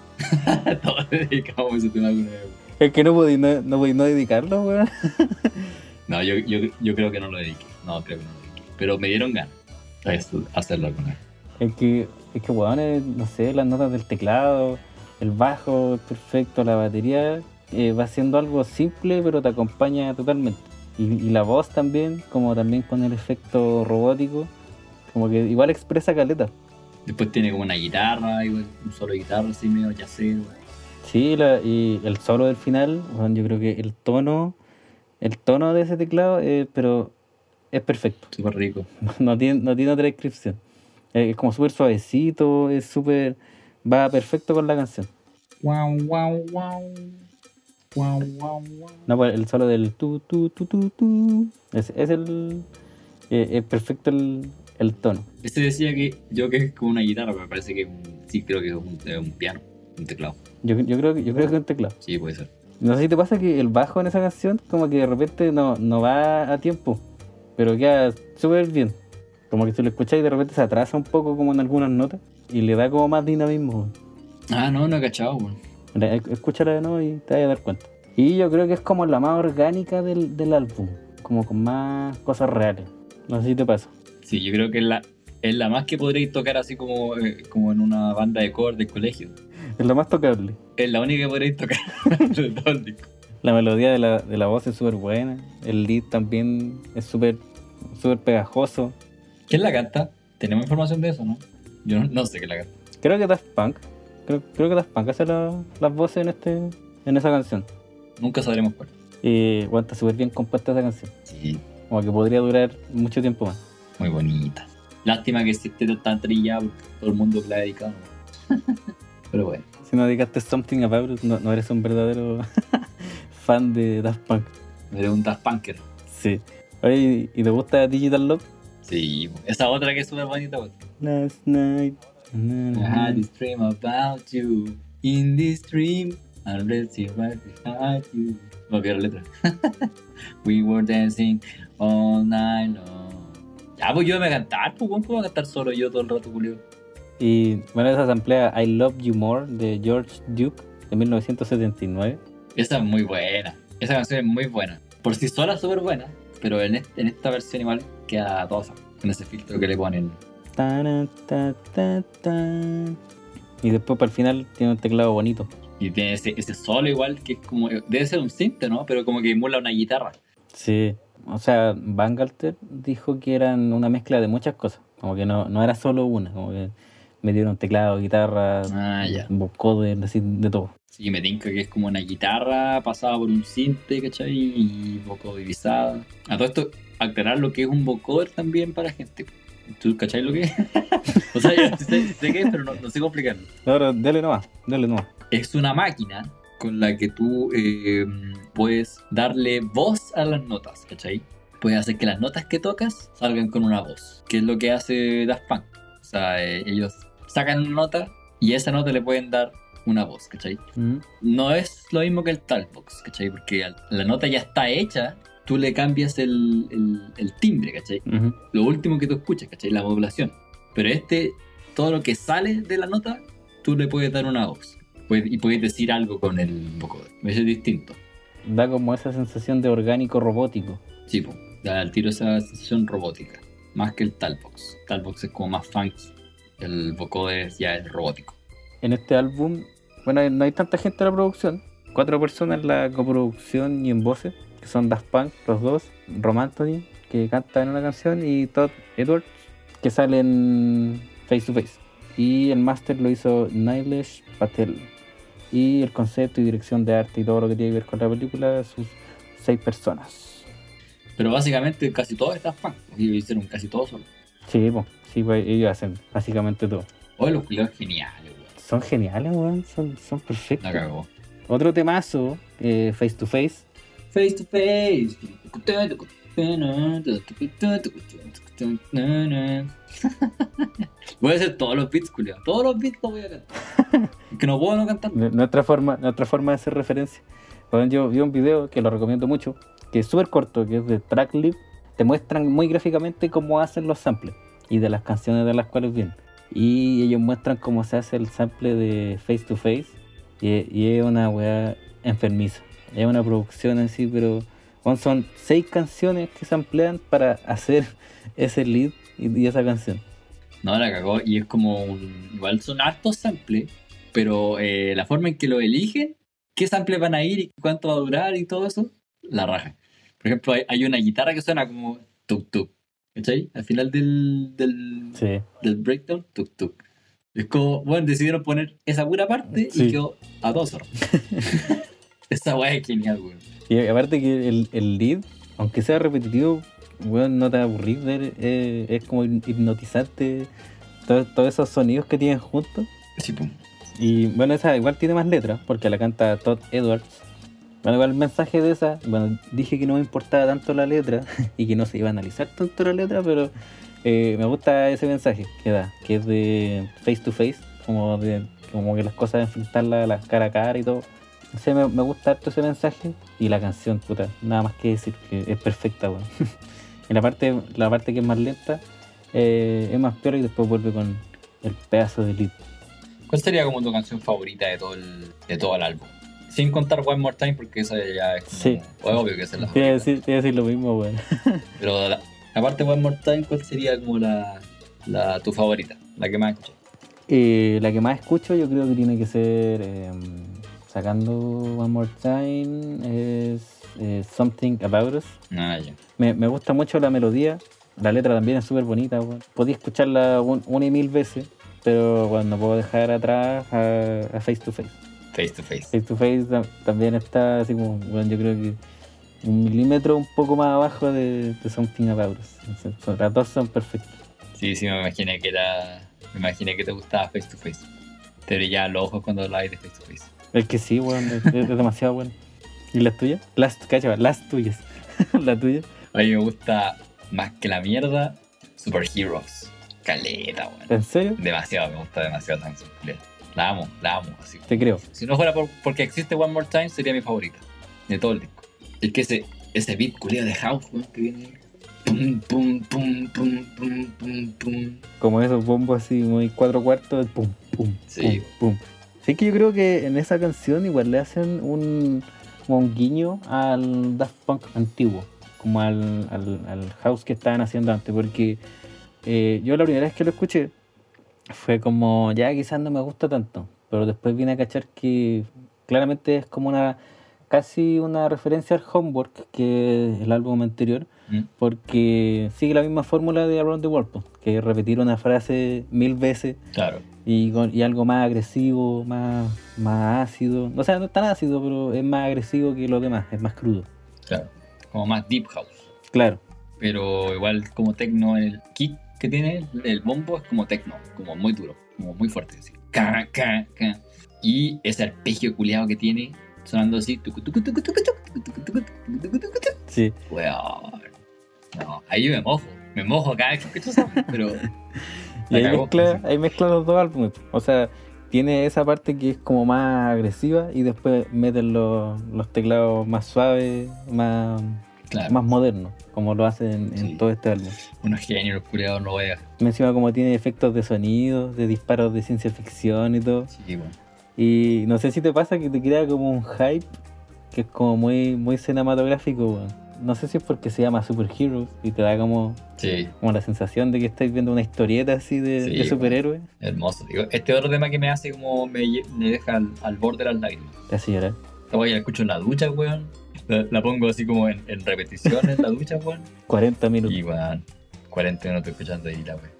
Todos dedicamos ese tema alguna vez. Es que no podí no, no, podí no dedicarlo, weón. No, yo, yo, yo creo que no lo dediqué. No, creo que no lo dediqué. Pero me dieron ganas a hacerlo alguna vez. Es que, es que weón, no sé, las notas del teclado, el bajo es perfecto, la batería eh, va siendo algo simple, pero te acompaña totalmente. Y, y la voz también, como también con el efecto robótico, como que igual expresa caleta. Después tiene como una guitarra, igual, un solo de guitarra así medio yacero. Sí, la- y el solo del final, weón, yo creo que el tono, el tono de ese teclado, eh, pero es perfecto. Súper rico. No tiene, no tiene otra descripción. Eh, Es como súper suavecito, es súper. va perfecto con la canción. Wow, wow, wow. Guau, guau, guau. No, pues el solo del tu, tu, tu, tu, tu. Es, es el. eh, es perfecto el, el tono. Este decía que yo que es como una guitarra, pero me parece que sí creo que es un, piano, un teclado. Yo, yo, creo, que- yo creo que es un teclado. Sí, puede ser. No sé si te pasa que el bajo en esa canción, como que de repente no, no va a tiempo, pero queda súper bien. Como que si lo escucháis de repente se atrasa un poco como en algunas notas y le da como más dinamismo. Ah, no, no he cachado. Mira, esc- Escúchala de nuevo y te vas a dar cuenta. Y yo creo que es como la más orgánica del, del álbum, como con más cosas reales. No sé si te pasa. Sí, yo creo que es la, es la más que podréis tocar así como, eh, como en una banda de cover del colegio. Es lo más tocable. Es la única que podréis tocar de todo el disco. La melodía de la, de la voz es súper buena. El lead también es súper súper pegajoso. ¿Quién la canta? ¿Tenemos información de eso, no? Yo no, no sé quién la canta. Creo que Daft Punk. Creo, creo que Daft Punk hace la- las voces en este en esa canción. Nunca sabremos cuál. Y bueno, está súper bien compuesta esa canción. Sí, Como que podría durar mucho tiempo más. Muy bonita. Lástima que esté tan trillada porque todo el mundo que la ha dedicado. Pero bueno. Si no dedicaste Something About It, no, no eres un verdadero fan de Daft Punk. Eres un Daft Punker. Sí. Oye, ¿y te gusta Digital Love? Sí, esa otra que es súper bonita. weón. Last night. I had this dream about you. In this dream, I read you right behind you. No quiero letra. We were dancing all night long. Ya, pues yo me voy a cantar, pues, ¿cómo puedo cantar solo yo todo el rato, Julio? Y bueno, esa samplea I Love You More de George Duke de 1979. Esa es muy buena. Esa canción es muy buena. Por sí sola es súper buena, pero en, est- en esta versión igual queda toda con ese filtro que le ponen. Ta, ta, ta. Y después para el final tiene un teclado bonito. Y tiene ese, ese solo igual que es como. Debe ser un synth, ¿no? Pero como que emula una guitarra. Sí. O sea, Bangalter dijo que eran una mezcla de muchas cosas. Como que no, no era solo una. Como que metieron teclado, guitarra, Ah, ya. vocoder, de todo. Sí, me tinca que es como una guitarra pasada por un cinte, ¿cachai? Y vocodizada. A todo esto, aclarar lo que es un vocoder también para gente. ¿Tú cachai lo que es? o sea, yo sé, sé qué es, pero no, no sé cómo explicarlo. Ahora, dale nomás, dale nomás. Es una máquina con la que tú eh, puedes darle voz a las notas, ¿cachai? Puedes hacer que las notas que tocas salgan con una voz, que es lo que hace Daft Punk. O sea, eh, ellos sacan una nota y a esa nota le pueden dar una voz, ¿cachai? Mm. no es lo mismo que el talkbox, ¿cachai? Porque la nota ya está hecha, tú le cambias el, el- el timbre, ¿cachai? Ujú. Lo último que tú escuchas, ¿cachai? La modulación. Pero este, todo lo que sale de la nota, tú le puedes dar una voz. Y puedes decir algo con el vocoder. Eso es distinto. Da como esa sensación de orgánico robótico. Sí, po, da al tiro esa sensación robótica. Más que el talkbox. Talkbox es como más funky. El vocoder ya es robótico. En este álbum, bueno, no hay tanta gente en la producción. Cuatro personas en la coproducción y en voces, que son Daft Punk, los dos, Rom Anthony, que canta en una canción, y Todd Edwards, que sale en Face to Face. Y el máster lo hizo Nilesh Patel. Y el concepto y dirección de arte y todo lo que tiene que ver con la película, sus seis personas. Pero básicamente casi todo está funk. Ellos hicieron casi todo solo. Sí, pues, sí, pues, ellos hacen básicamente todo. Hoy los culiados geniales, weón. Son geniales, weón, son, son perfectos. La cagó. Otro temazo, eh, Face to Face, Face to face. Voy a hacer todos los beats, culiao. Todos los beats los voy a cantar. Que no puedo no cantar. Nuestra forma, nuestra forma de hacer referencia. Bueno, yo vi un video que lo recomiendo mucho, que es súper corto, que es de Tracklib. Te muestran muy gráficamente cómo hacen los samples y de las canciones de las cuales vienen. Y ellos muestran cómo se hace el sample de Face to Face. Y, y es una weá enfermiza. Es una producción en sí, pero bueno, son seis canciones que se emplean para hacer ese lead y, y esa canción. No, la cagó. Y es como un. Igual son hartos samples, pero eh, la forma en que lo eligen, qué samples van a ir y cuánto va a durar y todo eso, la raja. Por ejemplo, hay, hay una guitarra que suena como tuk tuk. ¿Cachai? Al final del, del, Sí. del breakdown, tuk tuk. Es como, bueno, decidieron poner esa pura parte Sí. y quedó a dos horas. esa weá es genial, weón. Y aparte que el, el lead, aunque sea repetitivo, weón, no te aburrís ver, eh, es como hipnotizante todo- todos esos sonidos que tienen juntos. Sí, pum. Y bueno, esa igual tiene más letras, porque la canta Todd Edwards. Bueno, igual el mensaje de esa, bueno, dije que no me importaba tanto la letra y que no se iba a analizar tanto la letra, pero eh, me gusta ese mensaje que da, que es de face to face, como de como que las cosas enfrentarlas las cara a cara y todo. No sé, me, me gusta harto ese mensaje y la canción, puta, nada más que decir, que es perfecta, weón. y la parte, la parte que es más lenta eh, es más peor y después vuelve con el pedazo de lead. ¿Cuál sería como tu canción favorita de todo el, de todo el álbum? Sin contar One More Time, porque esa ya es como, Sí. obvio que esa es la Te a favorita. decir, te a decir lo mismo, weón. Pero la- aparte de One More Time, ¿cuál sería como la, la tu favorita? La que más escuchas. Eh, la que más escucho yo creo que tiene que ser, eh, sacando One More Time, es eh, Something About Us. Ah. Me, me gusta mucho la melodía, la letra también es súper bonita, weón. Podía escucharla un- una y mil veces, pero bueno, no puedo dejar atrás a, a Face to Face. Face to Face. Face to Face ta- también está así como, bueno, yo creo que un milímetro un poco más abajo de, de Something About Us. Entonces, las dos son perfectas. Sí, sí, me imaginé que era. Me imaginé que te gustaba Face to Face. Te brillaban los ojos cuando hablabas de Face to Face. Es que sí, weón, es, es demasiado bueno. ¿Y las tuyas? Las, cacha, las tuyas. la tuya. A mí me gusta más que la mierda Super Heroes. Caleta, weón. ¿En serio? Demasiado, me gusta demasiado canción. La amo, la amo. Así. Te creo. Si no fuera por- porque existe One More Time, sería mi favorita. De todo el disco. Es que ese, ese beat culiado de house, weón, que viene. Pum, pum, pum, pum, pum, pum, pum. Como esos bombos así, muy cuatro cuartos, pum, pum, Sí. pum, pum. Sí que yo creo que en esa canción igual le hacen un, como un guiño al Daft Punk antiguo, como al, al, al house que estaban haciendo antes, porque eh, yo la primera vez que lo escuché fue como, ya quizás no me gusta tanto, pero después vine a cachar que claramente es como una, casi una referencia al Homework, que es el álbum anterior, Mm. porque sigue la misma fórmula de Around the World, que es repetir una frase mil veces Claro y, algo más agresivo, más, más ácido. O sea, no es tan ácido, pero es más agresivo que lo demás, es más crudo. Claro, como más deep house. Claro. Pero igual como techno, el kick que tiene el bombo es como techno, como muy duro, como muy fuerte. Así. Ca, ca. Y ese arpegio culiado que tiene sonando así. Sí. Weón. No, ahí me mojo. Me mojo cada vez que escucho pero y ahí mezcla, ahí mezcla los dos álbumes. O sea, tiene esa parte que es como más agresiva y después meten los, los teclados más suaves, más, Claro. más modernos, como lo hacen en, en Sí. todo este álbum. Unos genios, los culiados no a. Encima como tiene efectos de sonido, de disparos de ciencia ficción y todo. Sí, bueno. Y no sé si te pasa que te crea como un hype que es como muy, muy cinematográfico, weón no sé si es porque se llama Superheroes y te da como, como la sensación de que estáis viendo una historieta así de, superhéroes. Hermoso, digo. Este otro tema que me hace como me, me deja al, al, borde de las lágrimas. Te hace llorar. Oye, escucho en la ducha, weón. La, pongo así como en, en repetición en la ducha, weón. 40 minutos. Y weón, 40 minutos escuchando ahí la weón.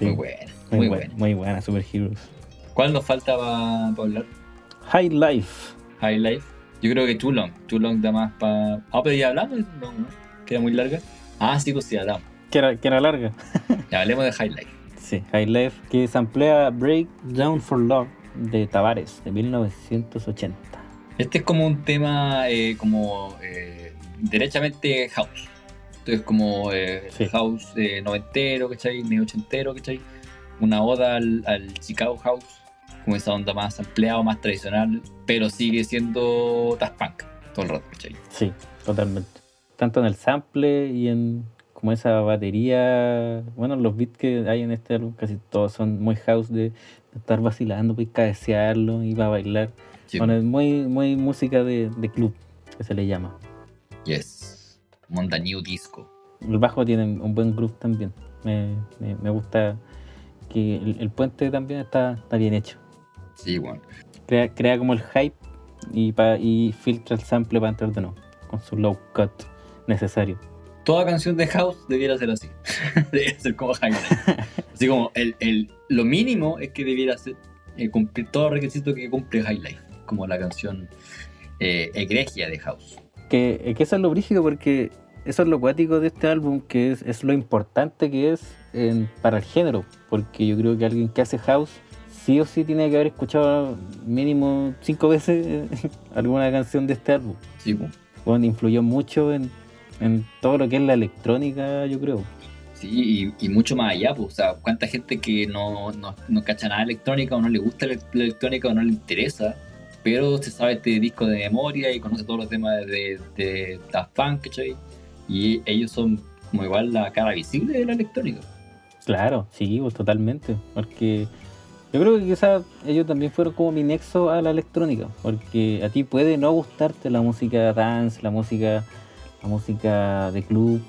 Muy buena, muy, buena. Muy buena, Superheroes. ¿Cuál nos falta para hablar? High Life. High Life. Yo creo que Too Long. Too Long da más para. Ah, pero ya hablamos de Too Long, ¿no? Queda muy larga. Ah, sí, pues sí, hablamos. Que era, que era larga. Ya hablemos de High Life. Sí, High Life, que samplea Break Down for Love de Tavares, de 1980. Este es como un tema eh, como eh, derechamente house. Entonces como eh, Sí. house eh, noventero, ¿cachai? Medio ochentero, ¿cachai? Una oda al, al Chicago House, como esa onda más ampliada, más tradicional, pero sigue siendo Daft Punk todo el rato, ¿cachai? Sí, totalmente. Tanto en el sample y en como esa batería. Bueno, los beats que hay en este álbum casi todos son muy house de, de estar vacilando, pues cabecearlo y va a bailar. Sí. Bueno, es muy, muy música de, de club, que se le llama. Yes. Monda New Disco. El bajo tiene un buen groove también. Me, me- me gusta que el, el puente también está, está bien hecho. Sí, bueno. Crea, crea como el hype y, pa- y filtra el sample para entrar de nuevo, con su low cut necesario. Toda canción de house debiera ser así. debiera ser como High Life. Así como el, el, lo mínimo es que debiera ser eh, cumplir todo el requisito que cumple High Life. Como la canción eh, egregia de house. Que, eh, que eso es lo brígido porque eso es lo cuático de este álbum, que es, es lo importante que es en- para el género. Porque yo creo que alguien que hace house sí o sí tiene que haber escuchado mínimo cinco veces alguna canción de este álbum. Sí, pues. Bueno, influyó mucho en, en todo lo que es la electrónica, yo creo. Sí, y, y mucho más allá, pues, o sea, cuánta gente que no, no, no cacha nada de electrónica o no le gusta la la electrónica o no le interesa, pero se sabe este disco de memoria y conoce todos los temas de, de Daft Punk, ¿cachai? Y ellos son como igual la cara visible de la electrónica. Claro, sí, pues totalmente. Porque yo creo que quizás ellos también fueron como mi nexo a la electrónica. Porque a ti puede no gustarte la música dance, la música, la música de club,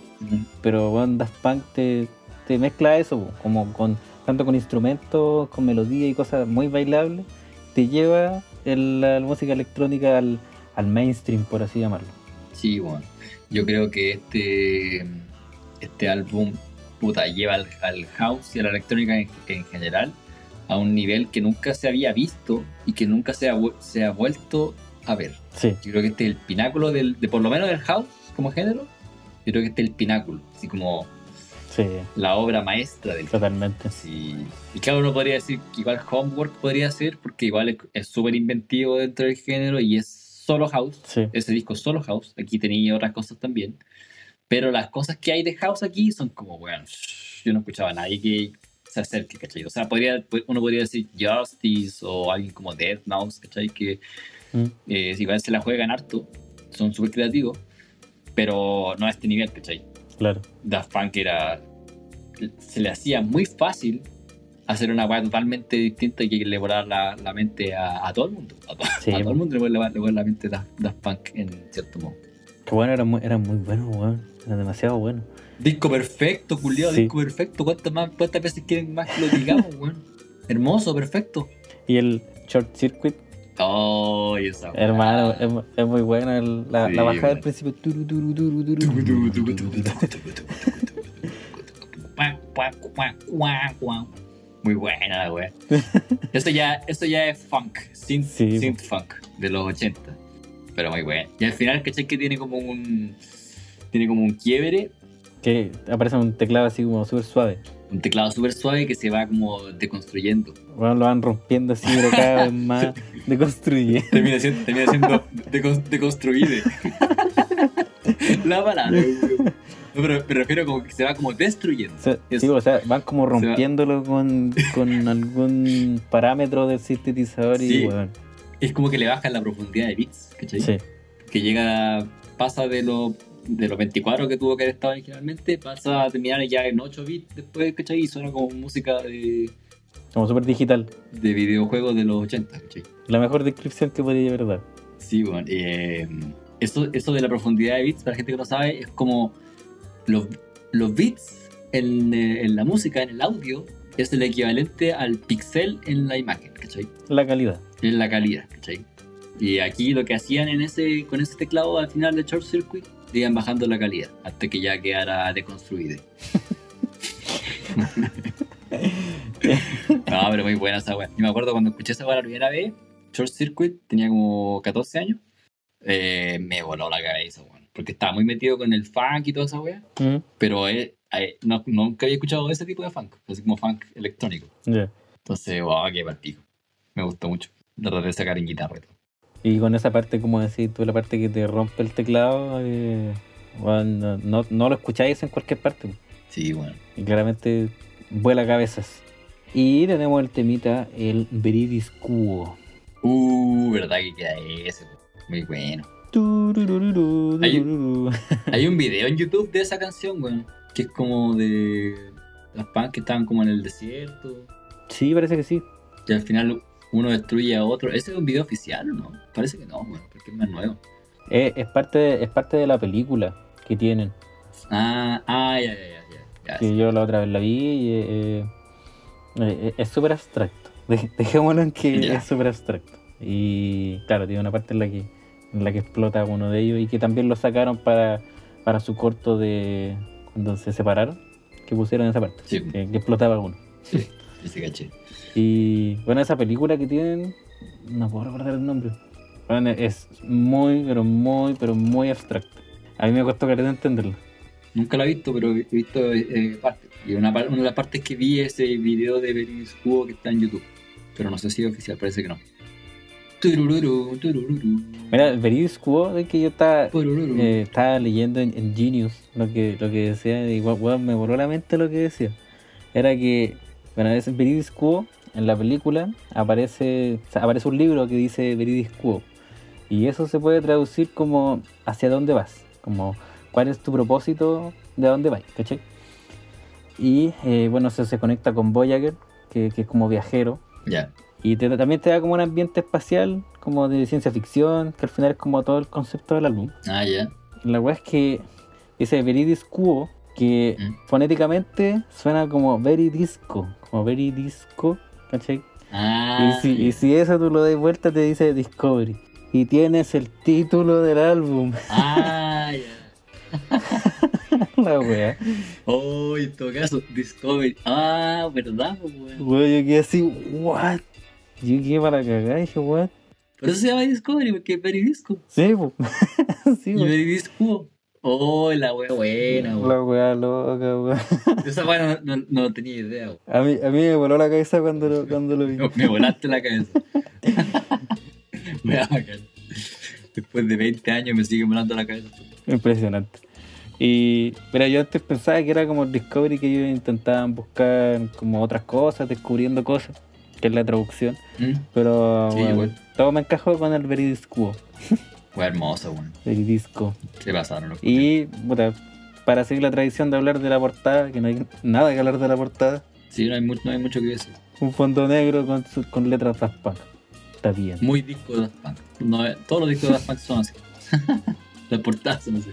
pero bueno, Daft Punk te, te mezcla eso, po, como con tanto con instrumentos, con melodía y cosas muy bailables, te lleva el- la, música electrónica al, al mainstream, por así llamarlo. Sí, bueno, yo creo que este, este álbum puta, lleva al, al house y a la electrónica en, en general a un nivel que nunca se había visto y que nunca se ha, se ha vuelto a ver. Sí, Yo creo que este es el pináculo del, de por lo menos del house como género. Yo creo que este es el pináculo, así como sí, la obra maestra del totalmente. Sí. Y claro, uno podría decir que igual Homework podría ser, porque igual es- es súper inventivo dentro del género y es solo house. Sí, Ese disco es solo house. Aquí tenía otras cosas también. Pero las cosas que hay de house aquí son como, bueno, yo no escuchaba a nadie que se acerque, ¿cachai? O sea, podría, uno podría decir Justice o alguien como Death Mouse, ¿cachai? Que Mm, eh, igual se la juegan harto, son súper creativos, pero no a este nivel, ¿cachai? claro. Daft Punk era. Se le hacía muy fácil hacer una weá totalmente distinta y que le volar la, la mente a, a todo el mundo. A, to- Sí, a todo el mundo le vuela la mente Daft, Daft Punk en cierto modo. Que bueno, eran muy, eran muy buenos, weón. Eran demasiado buenos. Disco perfecto, culiado, Sí. disco perfecto. ¿Cuántas, más, ¿Cuántas veces quieren más que lo digamos, weón? Hermoso, perfecto. Y el Short Circuit, Oh, esa hermano, es, es muy bueno. el- la, Sí, la bajada del principio. Muy buena la wea. Eso ya, eso ya es funk, synth, Sí. synth funk de los 80. Pero muy bueno. Y al final, ¿cachai? Que tiene como un. Tiene como un quiebre, Que aparece un teclado así como súper suave. un teclado súper suave que se va como deconstruyendo. Bueno, lo van rompiendo así, pero cada vez más deconstruye. Termina siendo, termina siendo decon- deconstruido. la palabra. No, pero me refiero como que se va como destruyendo. O sea, sí, o sea, van como va- rompiéndolo con, con algún parámetro del sintetizador Sí. y bueno, Es como que le bajan la profundidad de bits, ¿cachai? sí, que llega, pasa de, lo, de los 24 que tuvo que haber estado originalmente, pasa a terminar ya en 8 bits después, ¿cachai? Y suena como música de, como súper digital. de videojuegos de los 80, ¿cachai? La mejor descripción que podría haber dado. Sí, bueno, eh, eso, eso de la profundidad de bits, para la gente que no sabe, es como los, los bits en, eh, en la música, en el audio, es el equivalente al pixel en la imagen, ¿cachai? La calidad. en la calidad, ¿cachai? Y aquí lo que hacían en ese, con ese teclado al final de Short Circuit, le iban bajando la calidad hasta que ya quedara deconstruido. no, pero muy buena esa weá. Yo me acuerdo cuando escuché esa weá la primera vez, Short Circuit, tenía como 14 años, eh, me voló la cabeza, weón. Porque estaba muy metido con el funk y toda esa weá, Mm, pero eh, eh, no, nunca había escuchado ese tipo de funk, así como funk electrónico. ya. Entonces, wow, qué partido. Me gustó mucho. Tratar de sacar en guitarra y con esa parte, como decís tú, la parte que te rompe el teclado, eh, bueno, no, no lo escucháis en cualquier parte. Sí, bueno. Y claramente vuela cabezas. Y tenemos el temita, el Bridis Cubo. Uh, verdad que queda ese. Muy bueno. Hay- un video en YouTube de esa canción, weón. Que es como de las pans que estaban como en el desierto. Sí, parece que sí. Y al final uno destruye a otro. ¿Ese es un video oficial o no? Parece que no. Porque es más nuevo. Eh, es, parte de, es parte de la película que tienen. Ah, ah, ya, ya, ya. ya, ya, Que sí. yo la otra vez la vi y eh, eh, es súper abstracto. Dej- Dejémoslo en que Ya. es súper abstracto. Y claro, tiene una parte en la que en la que explota uno de ellos y que también lo sacaron para, para su corto de cuando se separaron, que pusieron esa parte, Sí, que, que explotaba uno. sí, sí, caché. Y bueno, esa película que tienen, no puedo recordar el nombre. Bueno, es muy, pero muy, pero muy abstracto. A mí me costó querer entenderlo. Nunca la he visto, pero he visto eh, partes. Y una, una de las partes que vi es el video de Beris Cubo que está en YouTube. pero no sé si es oficial, parece que no. Turururu, turururu, Mira, el Veridis Quo de que yo estaba, eh, estaba leyendo en, en Genius lo que, lo que decía, weón, me voló la mente lo que decía. Era que, bueno, es Veridis Quo, en la película aparece, o sea, aparece un libro que dice Veridis Quo. Y eso se puede traducir como hacia dónde vas, como cuál es tu propósito, de dónde vas, ¿cachai? Y eh, bueno, eso se conecta con Voyager, que, que es como viajero. Ya. Y te- también te da como un ambiente espacial, como de ciencia ficción, que al final es como todo el concepto del álbum. Ah, ya. La weá es que dice Veridis Quo, que Mm. fonéticamente suena como Veridisco, como Veridisco, ¿cachai? Ah, y, si, y si eso tú lo das vuelta te dice Discovery. Y tienes el título del álbum, ah, ya. la weá. Oh, en todo caso, Discovery. Ah, ¿verdad, pues, weón? Weón, yo quedé así, what? Yo quedé para cagar, dije, what? Por eso se llama Discovery, porque es Veridisco. Sí, po. sí. Veridisco. Oh, la wea buena, weón. La weá loca, weón. Esa weá no, no, no tenía idea, weón. A mí, a mí me voló la cabeza cuando lo, cuando lo vi. Me volaste la cabeza. me da bacán. Después de 20 años me sigue volando la cabeza. Impresionante. Y mira, yo antes pensaba que era como el Discovery que ellos intentaban buscar como otras cosas, descubriendo cosas, que es la traducción. ¿Mm? Pero Sí, bueno, todo me encajó con el Veridisco. Fue hermoso, weón. Veridisco. Se pasaron los Y puta, para seguir la tradición de hablar de la portada, que no hay nada que hablar de la portada, Sí, no hay, mucho, no hay mucho que decir. un fondo negro con, con letras Daft Punk. Está bien. Muy disco de Daft Punk. No, eh, todos los discos de Daft Punk son así. Las portadas son así.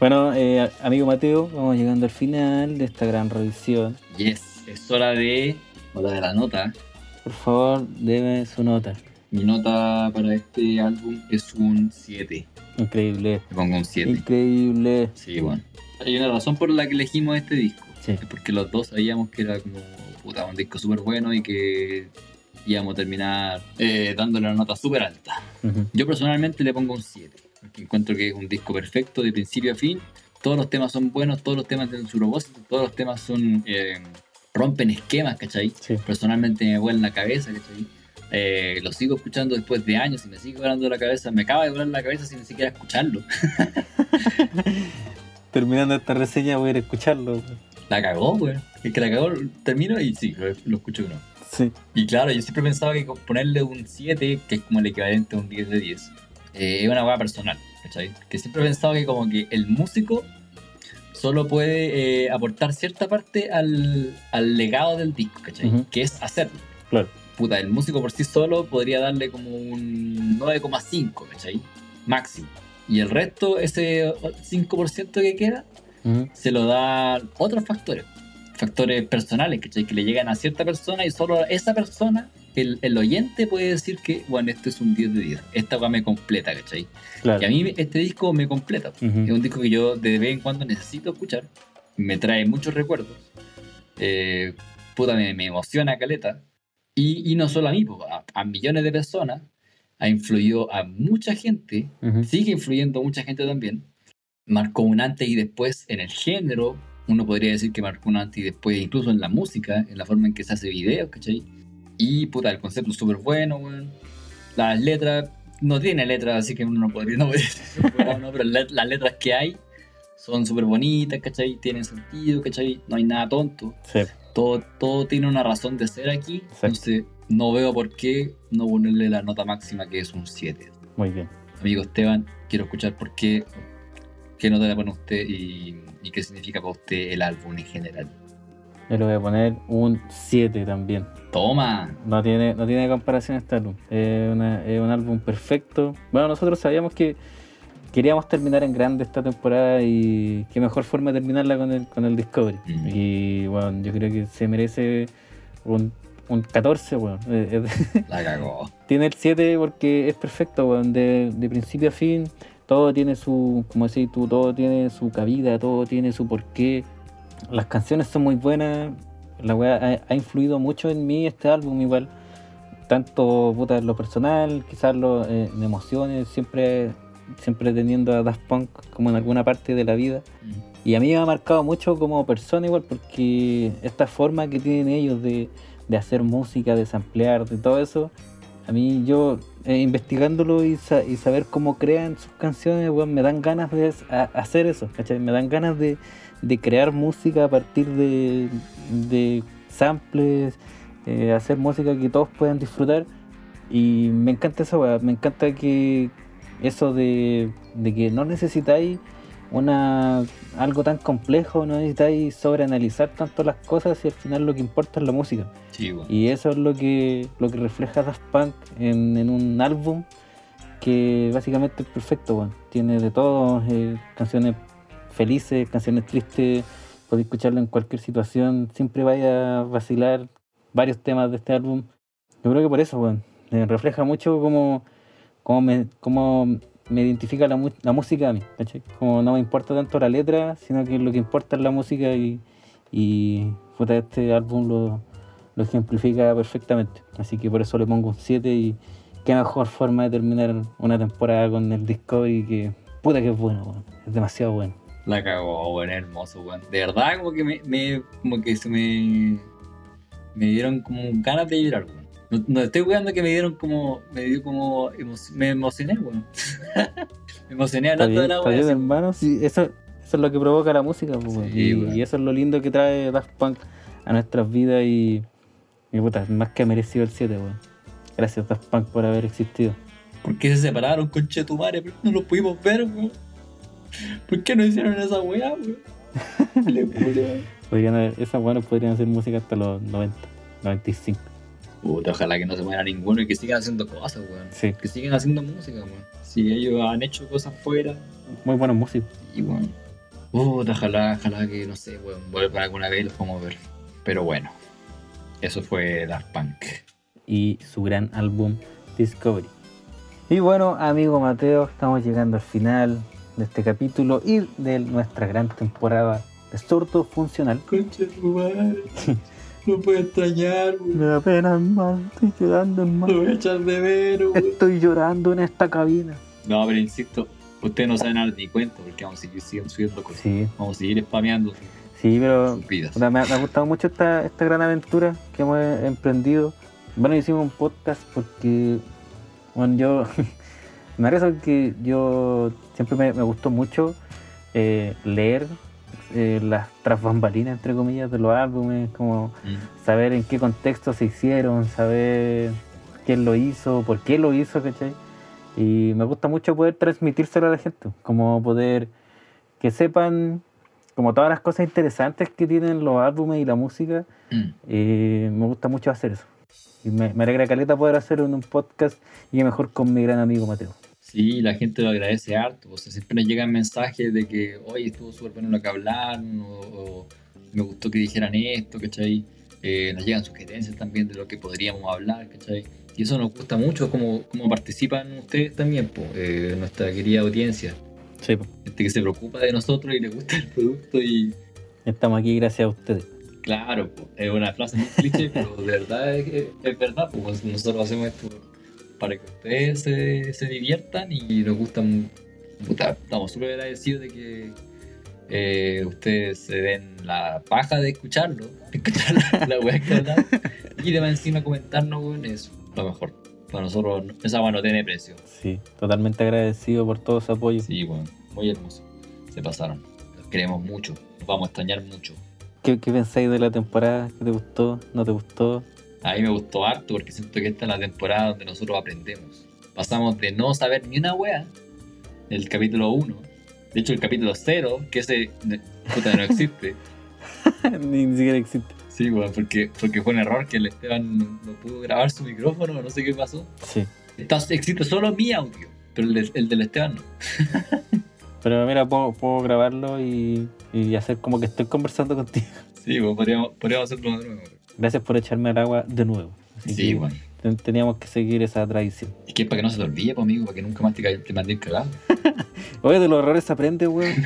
Bueno, eh, amigo Mateo, vamos llegando al final de esta gran revisión. Yes, es hora de. Hora de la nota. Por favor, deme su nota. Mi nota para este álbum es un 7. Increíble. Le pongo un 7. Increíble. Sí, bueno. Hay una razón por la que elegimos este disco. Sí. Es porque los dos sabíamos que era como puta, un disco súper bueno y que íbamos a terminar eh, dándole una nota súper alta. Ujú. Yo personalmente le pongo un 7, porque encuentro que es un disco perfecto de principio a fin. Todos los temas son buenos, todos los temas tienen su propósito, todos los temas son eh, rompen esquemas, ¿cachai? Sí. Personalmente me vuelan la cabeza, ¿cachai? Eh, lo sigo escuchando después de años y me sigue volando la cabeza. Me acaba de volar la cabeza sin ni siquiera escucharlo. Terminando esta reseña voy a ir a escucharlo. La cagó, güey. Es que la cagó, termino y sí, lo, escucho uno. Sí. Y claro, yo siempre pensaba que ponerle un 7, que es como el equivalente a un 10 de 10, eh, es una hueá personal, ¿cachai? Que siempre he pensado que como que el músico solo puede eh, aportar cierta parte al, al legado del disco, ¿cachai? Que es hacerlo. Claro. Puta, el músico por sí solo podría darle como un 9,5, ¿cachai? Máximo. Y el resto, ese 5% que queda, Ujú. se lo dan otros factores. Factores personales, ¿cachai? Que le llegan a cierta persona y solo esa persona, el, el oyente puede decir que, bueno, este es un 10 de 10. Esta va me completa, ¿cachai? Claro. Y a mí este disco me completa. Ujú. Es un disco que yo de vez en cuando necesito escuchar. Me trae muchos recuerdos. Eh, puta, me, me emociona caleta. Y, y no solo a mí, a, a millones de personas. Ha influido a mucha gente. Sigue influyendo a mucha gente también. Marcó un antes y después en el género. Uno podría decir que marcó un antes y después incluso en la música, en la forma en que se hace videos, ¿cachai? Y puta, el concepto es súper bueno, weón. Las letras, no tiene letras, así que uno no podría, no bueno, pero la- las letras que hay son súper bonitas, ¿cachai? Tienen sentido, ¿cachai? No hay nada tonto. Sí. Todo, todo tiene una razón de ser aquí. Exacto. Entonces, no veo por qué no ponerle la nota máxima que es un 7. Muy bien. Amigo Esteban, quiero escuchar por qué, qué nota le pone usted y, y qué significa para usted el álbum en general. Yo le voy a poner un 7 también. Toma. No tiene, no tiene comparación este álbum. Es, una- es un álbum perfecto. Bueno, nosotros sabíamos que queríamos terminar en grande esta temporada y qué mejor forma de terminarla con el, con el Discovery. Mm. Y bueno, yo creo que se merece un, un 14, bueno. Eh, eh, La cagó. tiene el 7 porque es perfecto, weón, de, de principio a fin. Todo tiene su, como decís tú, todo tiene su cabida, todo tiene su porqué. Las canciones son muy buenas. La weá ha, ha influido mucho en mí este álbum igual. Tanto puta, en lo personal, quizás lo, eh, en emociones, siempre, siempre teniendo a Daft Punk como en alguna parte de la vida. Y a mí me ha marcado mucho como persona igual porque esta forma que tienen ellos de, de hacer música, de samplear, de todo eso, a mí yo eh, investigándolo y, sa- y saber cómo crean sus canciones, weón, me dan ganas de hacer eso, ¿cachai? Me dan ganas de, de crear música a partir de, de samples, eh, hacer música que todos puedan disfrutar. Y me encanta eso, weón, me encanta que eso de, de que no necesitáis una algo tan complejo, no necesitáis sobreanalizar tanto las cosas y al final lo que importa es la música. Sí. Y eso es lo que, lo que refleja Daft Punk en, en un álbum que básicamente es perfecto, weón. Tiene de todo, eh, canciones felices, canciones tristes, podéis escucharlo en cualquier situación, siempre vaya a vacilar varios temas de este álbum. Yo creo que por eso, weón, eh, refleja mucho cómo, cómo, me, cómo me identifica la, la música a mí, ¿cachai? Como no me importa tanto la letra, sino que lo que importa es la música y, y puta, este álbum lo, lo ejemplifica perfectamente. Así que por eso le pongo un 7 y qué mejor forma de terminar una temporada con el Discovery que puta que es bueno, weón. es demasiado bueno. La cagó, weón, hermoso, weón. De verdad, como que me, me- como que se me, me dieron como ganas de llorar, weón. No, no estoy weando que me dieron como, me dio como, emo- me emocioné, weón. me emocioné Está hablando bien, de la está weá. bien, hermano. Sí, eso, eso es lo que provoca la música, pues, weón. Sí, y, weón. y eso es lo lindo que trae Daft Punk a nuestras vidas y, y puta, más que merecido el 7, weón. Gracias Daft Punk por haber existido. ¿Por qué se separaron? ¿Por qué no los pudimos ver, weón? ¿Por qué no hicieron esa weá, weón? Podrían haber- esas buenas podrían hacer música hasta los 90, 95. Puta, ojalá que no se muera ninguno y que sigan haciendo cosas, weón. Sí, Que sigan haciendo música, weón. Si ellos han hecho cosas fuera, muy buenos músicos. y weón. Puta, ojalá, ojalá que, no sé, weón, vuelvan alguna vez y los podamos ver. Pero bueno, eso fue Daft Punk. y su gran álbum Discovery. Y bueno, amigo Mateo, estamos llegando al final de este capítulo y de nuestra gran temporada de Sordo Funcional. Concha tu madre. No puedo extrañar, weón. Me da pena, hermano, estoy llorando, Lo voy a echar de menos, weón. Estoy llorando en esta cabina. No, pero insisto, ustedes no saben dar ni cuenta porque vamos a seguir siguen subiendo cosas. Sí, Vamos a seguir spameando sí, pero puta, me, ha, me ha gustado mucho esta, esta gran aventura que hemos emprendido. Bueno, hicimos un podcast porque, bueno, yo, me parece que yo siempre me, me gustó mucho eh, leer eh, las tras bambalinas, entre comillas, de los álbumes, como Mm. saber en qué contexto se hicieron, saber quién lo hizo, por qué lo hizo, ¿cachai? Y me gusta mucho poder transmitírselo a la gente, como poder que sepan como todas las cosas interesantes que tienen los álbumes y la música, Mm. eh, me gusta mucho hacer eso. Y me, me alegra caleta poder hacerlo en un podcast y mejor con mi gran amigo Mateo. Sí, la gente lo agradece harto. O sea, siempre nos llegan mensajes de que, oye, estuvo súper bueno lo que hablaron, o, o me gustó que dijeran esto, ¿cachai? Eh, nos llegan sugerencias también de lo que podríamos hablar, ¿cachai? Y eso nos gusta mucho, como, como participan ustedes también, po, eh, nuestra querida audiencia. Sí, Gente que se preocupa de nosotros y le gusta el producto y, estamos aquí gracias a ustedes. Claro, po, es una frase muy cliché, pero de verdad es, es- es verdad, pues nosotros hacemos esto para que ustedes se, se diviertan y nos gustan. Puta, estamos súper agradecidos de que eh, ustedes se den la paja de escucharlo, de escuchar la, que hablamos, y de más encima comentarnos, weón, es lo mejor. Para nosotros esa weá no tiene precio. Sí, totalmente agradecido por todo su apoyo. Sí, bueno, muy hermoso. Se pasaron. Los queremos mucho, los vamos a extrañar mucho. ¿Qué, qué pensáis de la temporada? ¿Qué te gustó? ¿No te gustó? A mí me gustó harto porque siento que esta es la temporada donde nosotros aprendemos. Pasamos de no saber ni una wea, el capítulo 1. De hecho, el capítulo 0, que ese puta, no existe. ni, ni siquiera existe. Sí, weón, porque, porque fue un error que el Esteban no, no pudo grabar su micrófono, no sé qué pasó. Sí. Está- existe solo mi audio, pero el, de- el del Esteban no. Pero mira, puedo, puedo grabarlo y, y hacer como que estoy conversando contigo. Sí, weón, podríamos, podríamos hacerlo de nuevo. Gracias por echarme al agua de nuevo. Así Sí, que Teníamos que seguir esa tradición. Es que es para que no se te olvide, pues, amigo, para que nunca más te, te mandes cagado. Oye, de los errores se aprende, weón.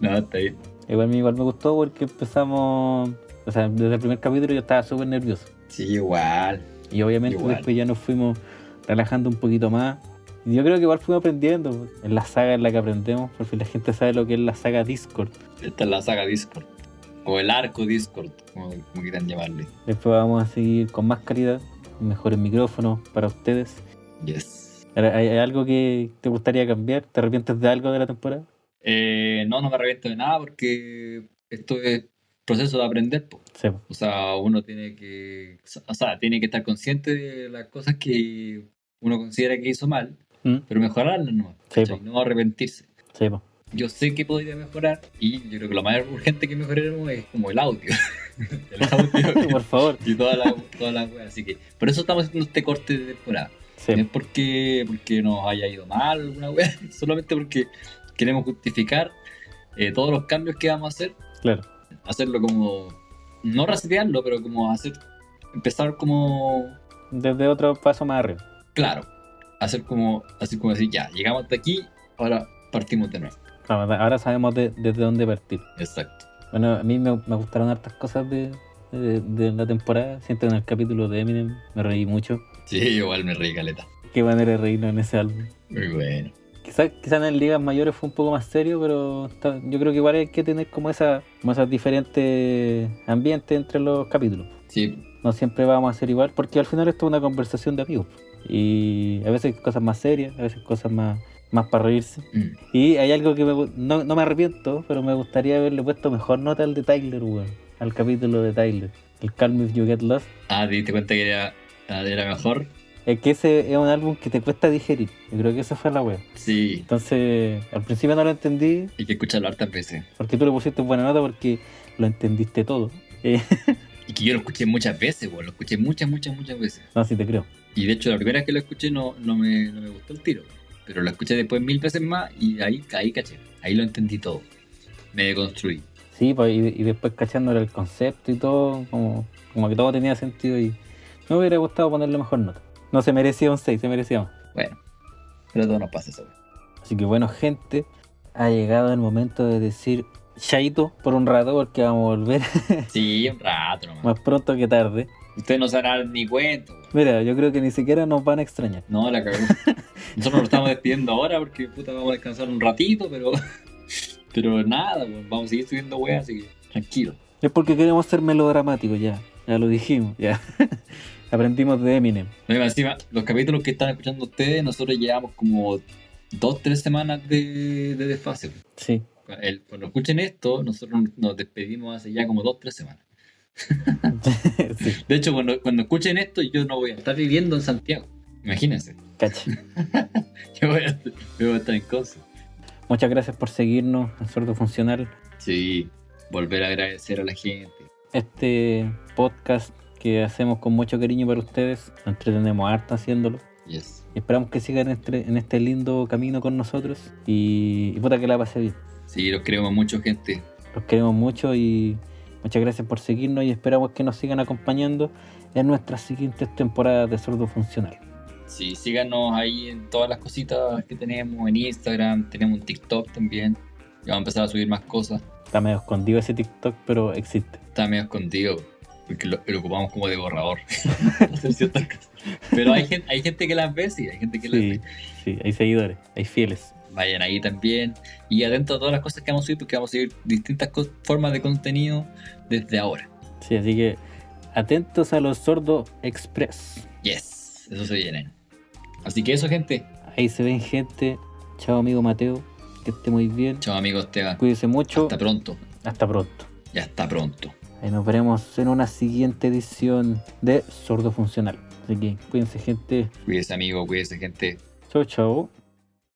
No, está bien. Igual, me- igual me gustó porque empezamos. O sea, desde el primer capítulo yo estaba súper nervioso. Sí, igual. Y obviamente Igual. después ya nos fuimos relajando un poquito más. Y yo creo que igual fuimos aprendiendo. En la saga en la que aprendemos, porque la gente sabe lo que es la saga Discord. Esta es la saga Discord. O el arco Discord, como, como quieran llamarle. Después vamos a seguir con más calidad, mejores micrófonos para ustedes. Yes. ¿Hay, hay algo que te gustaría cambiar? ¿Te arrepientes de algo de la temporada? Eh, no, no me arrepiento de nada porque esto es proceso de aprender. po. Sí. O sea, uno tiene que, o sea, tiene que estar consciente de las cosas que uno considera que hizo mal, ¿Mm? pero mejorarlas no, Sí, po. no arrepentirse. Sí, po. Yo sé que podría mejorar y yo creo que lo más urgente que mejoraremos es como el audio. el audio Por favor. y toda la, toda la wea. Así que por eso estamos haciendo este corte de temporada. Sí, No es porque, porque nos haya ido mal alguna wea, solamente porque queremos justificar eh, todos los cambios que vamos a hacer claro. hacerlo como no resetearlo, pero como hacer empezar como Desde otro paso más arriba. claro, hacer como así como decir ya, llegamos hasta aquí, ahora partimos de nuevo. Ahora sabemos de- desde dónde partir. Exacto. Bueno, a mí me, me gustaron hartas cosas de, de, de la temporada. Siento en el capítulo de Eminem me reí mucho. Sí, igual me reí caleta. Qué manera de reírnos en ese álbum. Muy bueno. Quizás quizá en ligas mayores fue un poco más serio, pero está- yo creo que igual hay que tener como, esa, como esas diferentes ambientes entre los capítulos. Sí, No siempre vamos a ser igual, porque al final esto es una conversación de amigos. Y a veces cosas más serias, a veces cosas más, más para reírse. mm, Y hay algo que me no, no me arrepiento, pero me gustaría haberle puesto mejor nota al de Tyler, weón. Al capítulo de Tyler. El Calm If You Get Lost. Ah, ¿te diste cuenta que era, era mejor? Es que ese es un álbum que te cuesta digerir. Yo creo que esa fue la wea. Sí, Entonces, al principio no lo entendí, hay que escucharlo hartas veces. porque tú le pusiste buena nota porque lo entendiste todo. Eh, Y que yo lo escuché muchas veces, weón. Lo escuché muchas, muchas, muchas veces. no, sí te creo. Y de hecho, la primera vez que lo escuché no, no, me, no me gustó el tiro. Pero lo escuché después mil veces más y ahí, ahí caché. Ahí lo entendí todo. Me deconstruí. Sí, pues, y, y después cachándole el concepto y todo, como, como que todo tenía sentido y me hubiera gustado ponerle mejor nota. No se merecía un 6, se merecía más. Bueno, pero todo nos pasa eso. Así que bueno, gente, ha llegado el momento de decir chaito por un rato porque vamos a volver Sí, un rato nomás. más pronto que tarde. Ustedes no se van a dar ni cuenta. Mira, yo creo que ni siquiera nos van a extrañar. No, la cagó. Nosotros nos estamos despidiendo ahora porque puta vamos a descansar un ratito, pero. Pero nada, vamos a seguir subiendo weas, así que tranquilo. Es porque queremos ser melodramáticos ya, ya lo dijimos, ya. Aprendimos de Eminem. Encima, los capítulos que están escuchando ustedes, nosotros llevamos como dos, tres semanas de, de desfase. Sí, El- cuando escuchen esto, nosotros nos despedimos hace ya como dos, tres semanas. sí, De hecho, cuando, cuando escuchen esto, yo no voy a estar viviendo en Santiago. Imagínense. cacha. Yo voy a, yo voy a estar en Conce. Muchas gracias por seguirnos en Sordo Funcional. Sí, volver a agradecer a la gente. Este podcast que hacemos con mucho cariño para ustedes. Nos entretenemos harto haciéndolo. Yes. Y esperamos que sigan en este, en este lindo camino con nosotros. Y, y puta que la pase bien. Sí, los queremos mucho, gente. Los queremos mucho y muchas gracias por seguirnos y esperamos que nos sigan acompañando en nuestras siguientes temporadas de Sordo Funcional. Sí, síganos ahí en todas las cositas que tenemos en Instagram. Tenemos un TikTok también. Y vamos a empezar a subir más cosas. Está medio escondido ese TikTok, pero existe. Está medio escondido. Porque lo, lo ocupamos como de borrador. Pero hay gente, hay gente que las ve, sí. Hay gente que las ve. sí, hay seguidores, hay fieles. Vayan ahí también. Y atentos a todas las cosas que vamos a subir. Porque vamos a subir distintas formas de contenido desde ahora. Sí, así que atentos a los Sordo Express. Yes. Eso se viene. Así que eso, gente. Ahí se ven gente. Chao amigo Mateo, que esté muy bien. Chao, amigos Esteban. Cuídese mucho. Hasta pronto. Hasta pronto. Ya está pronto. Ahí nos veremos en una siguiente edición de Sordo Funcional. Así que cuídense gente. Cuídese, amigo. Cuídese, gente. Chau, chau.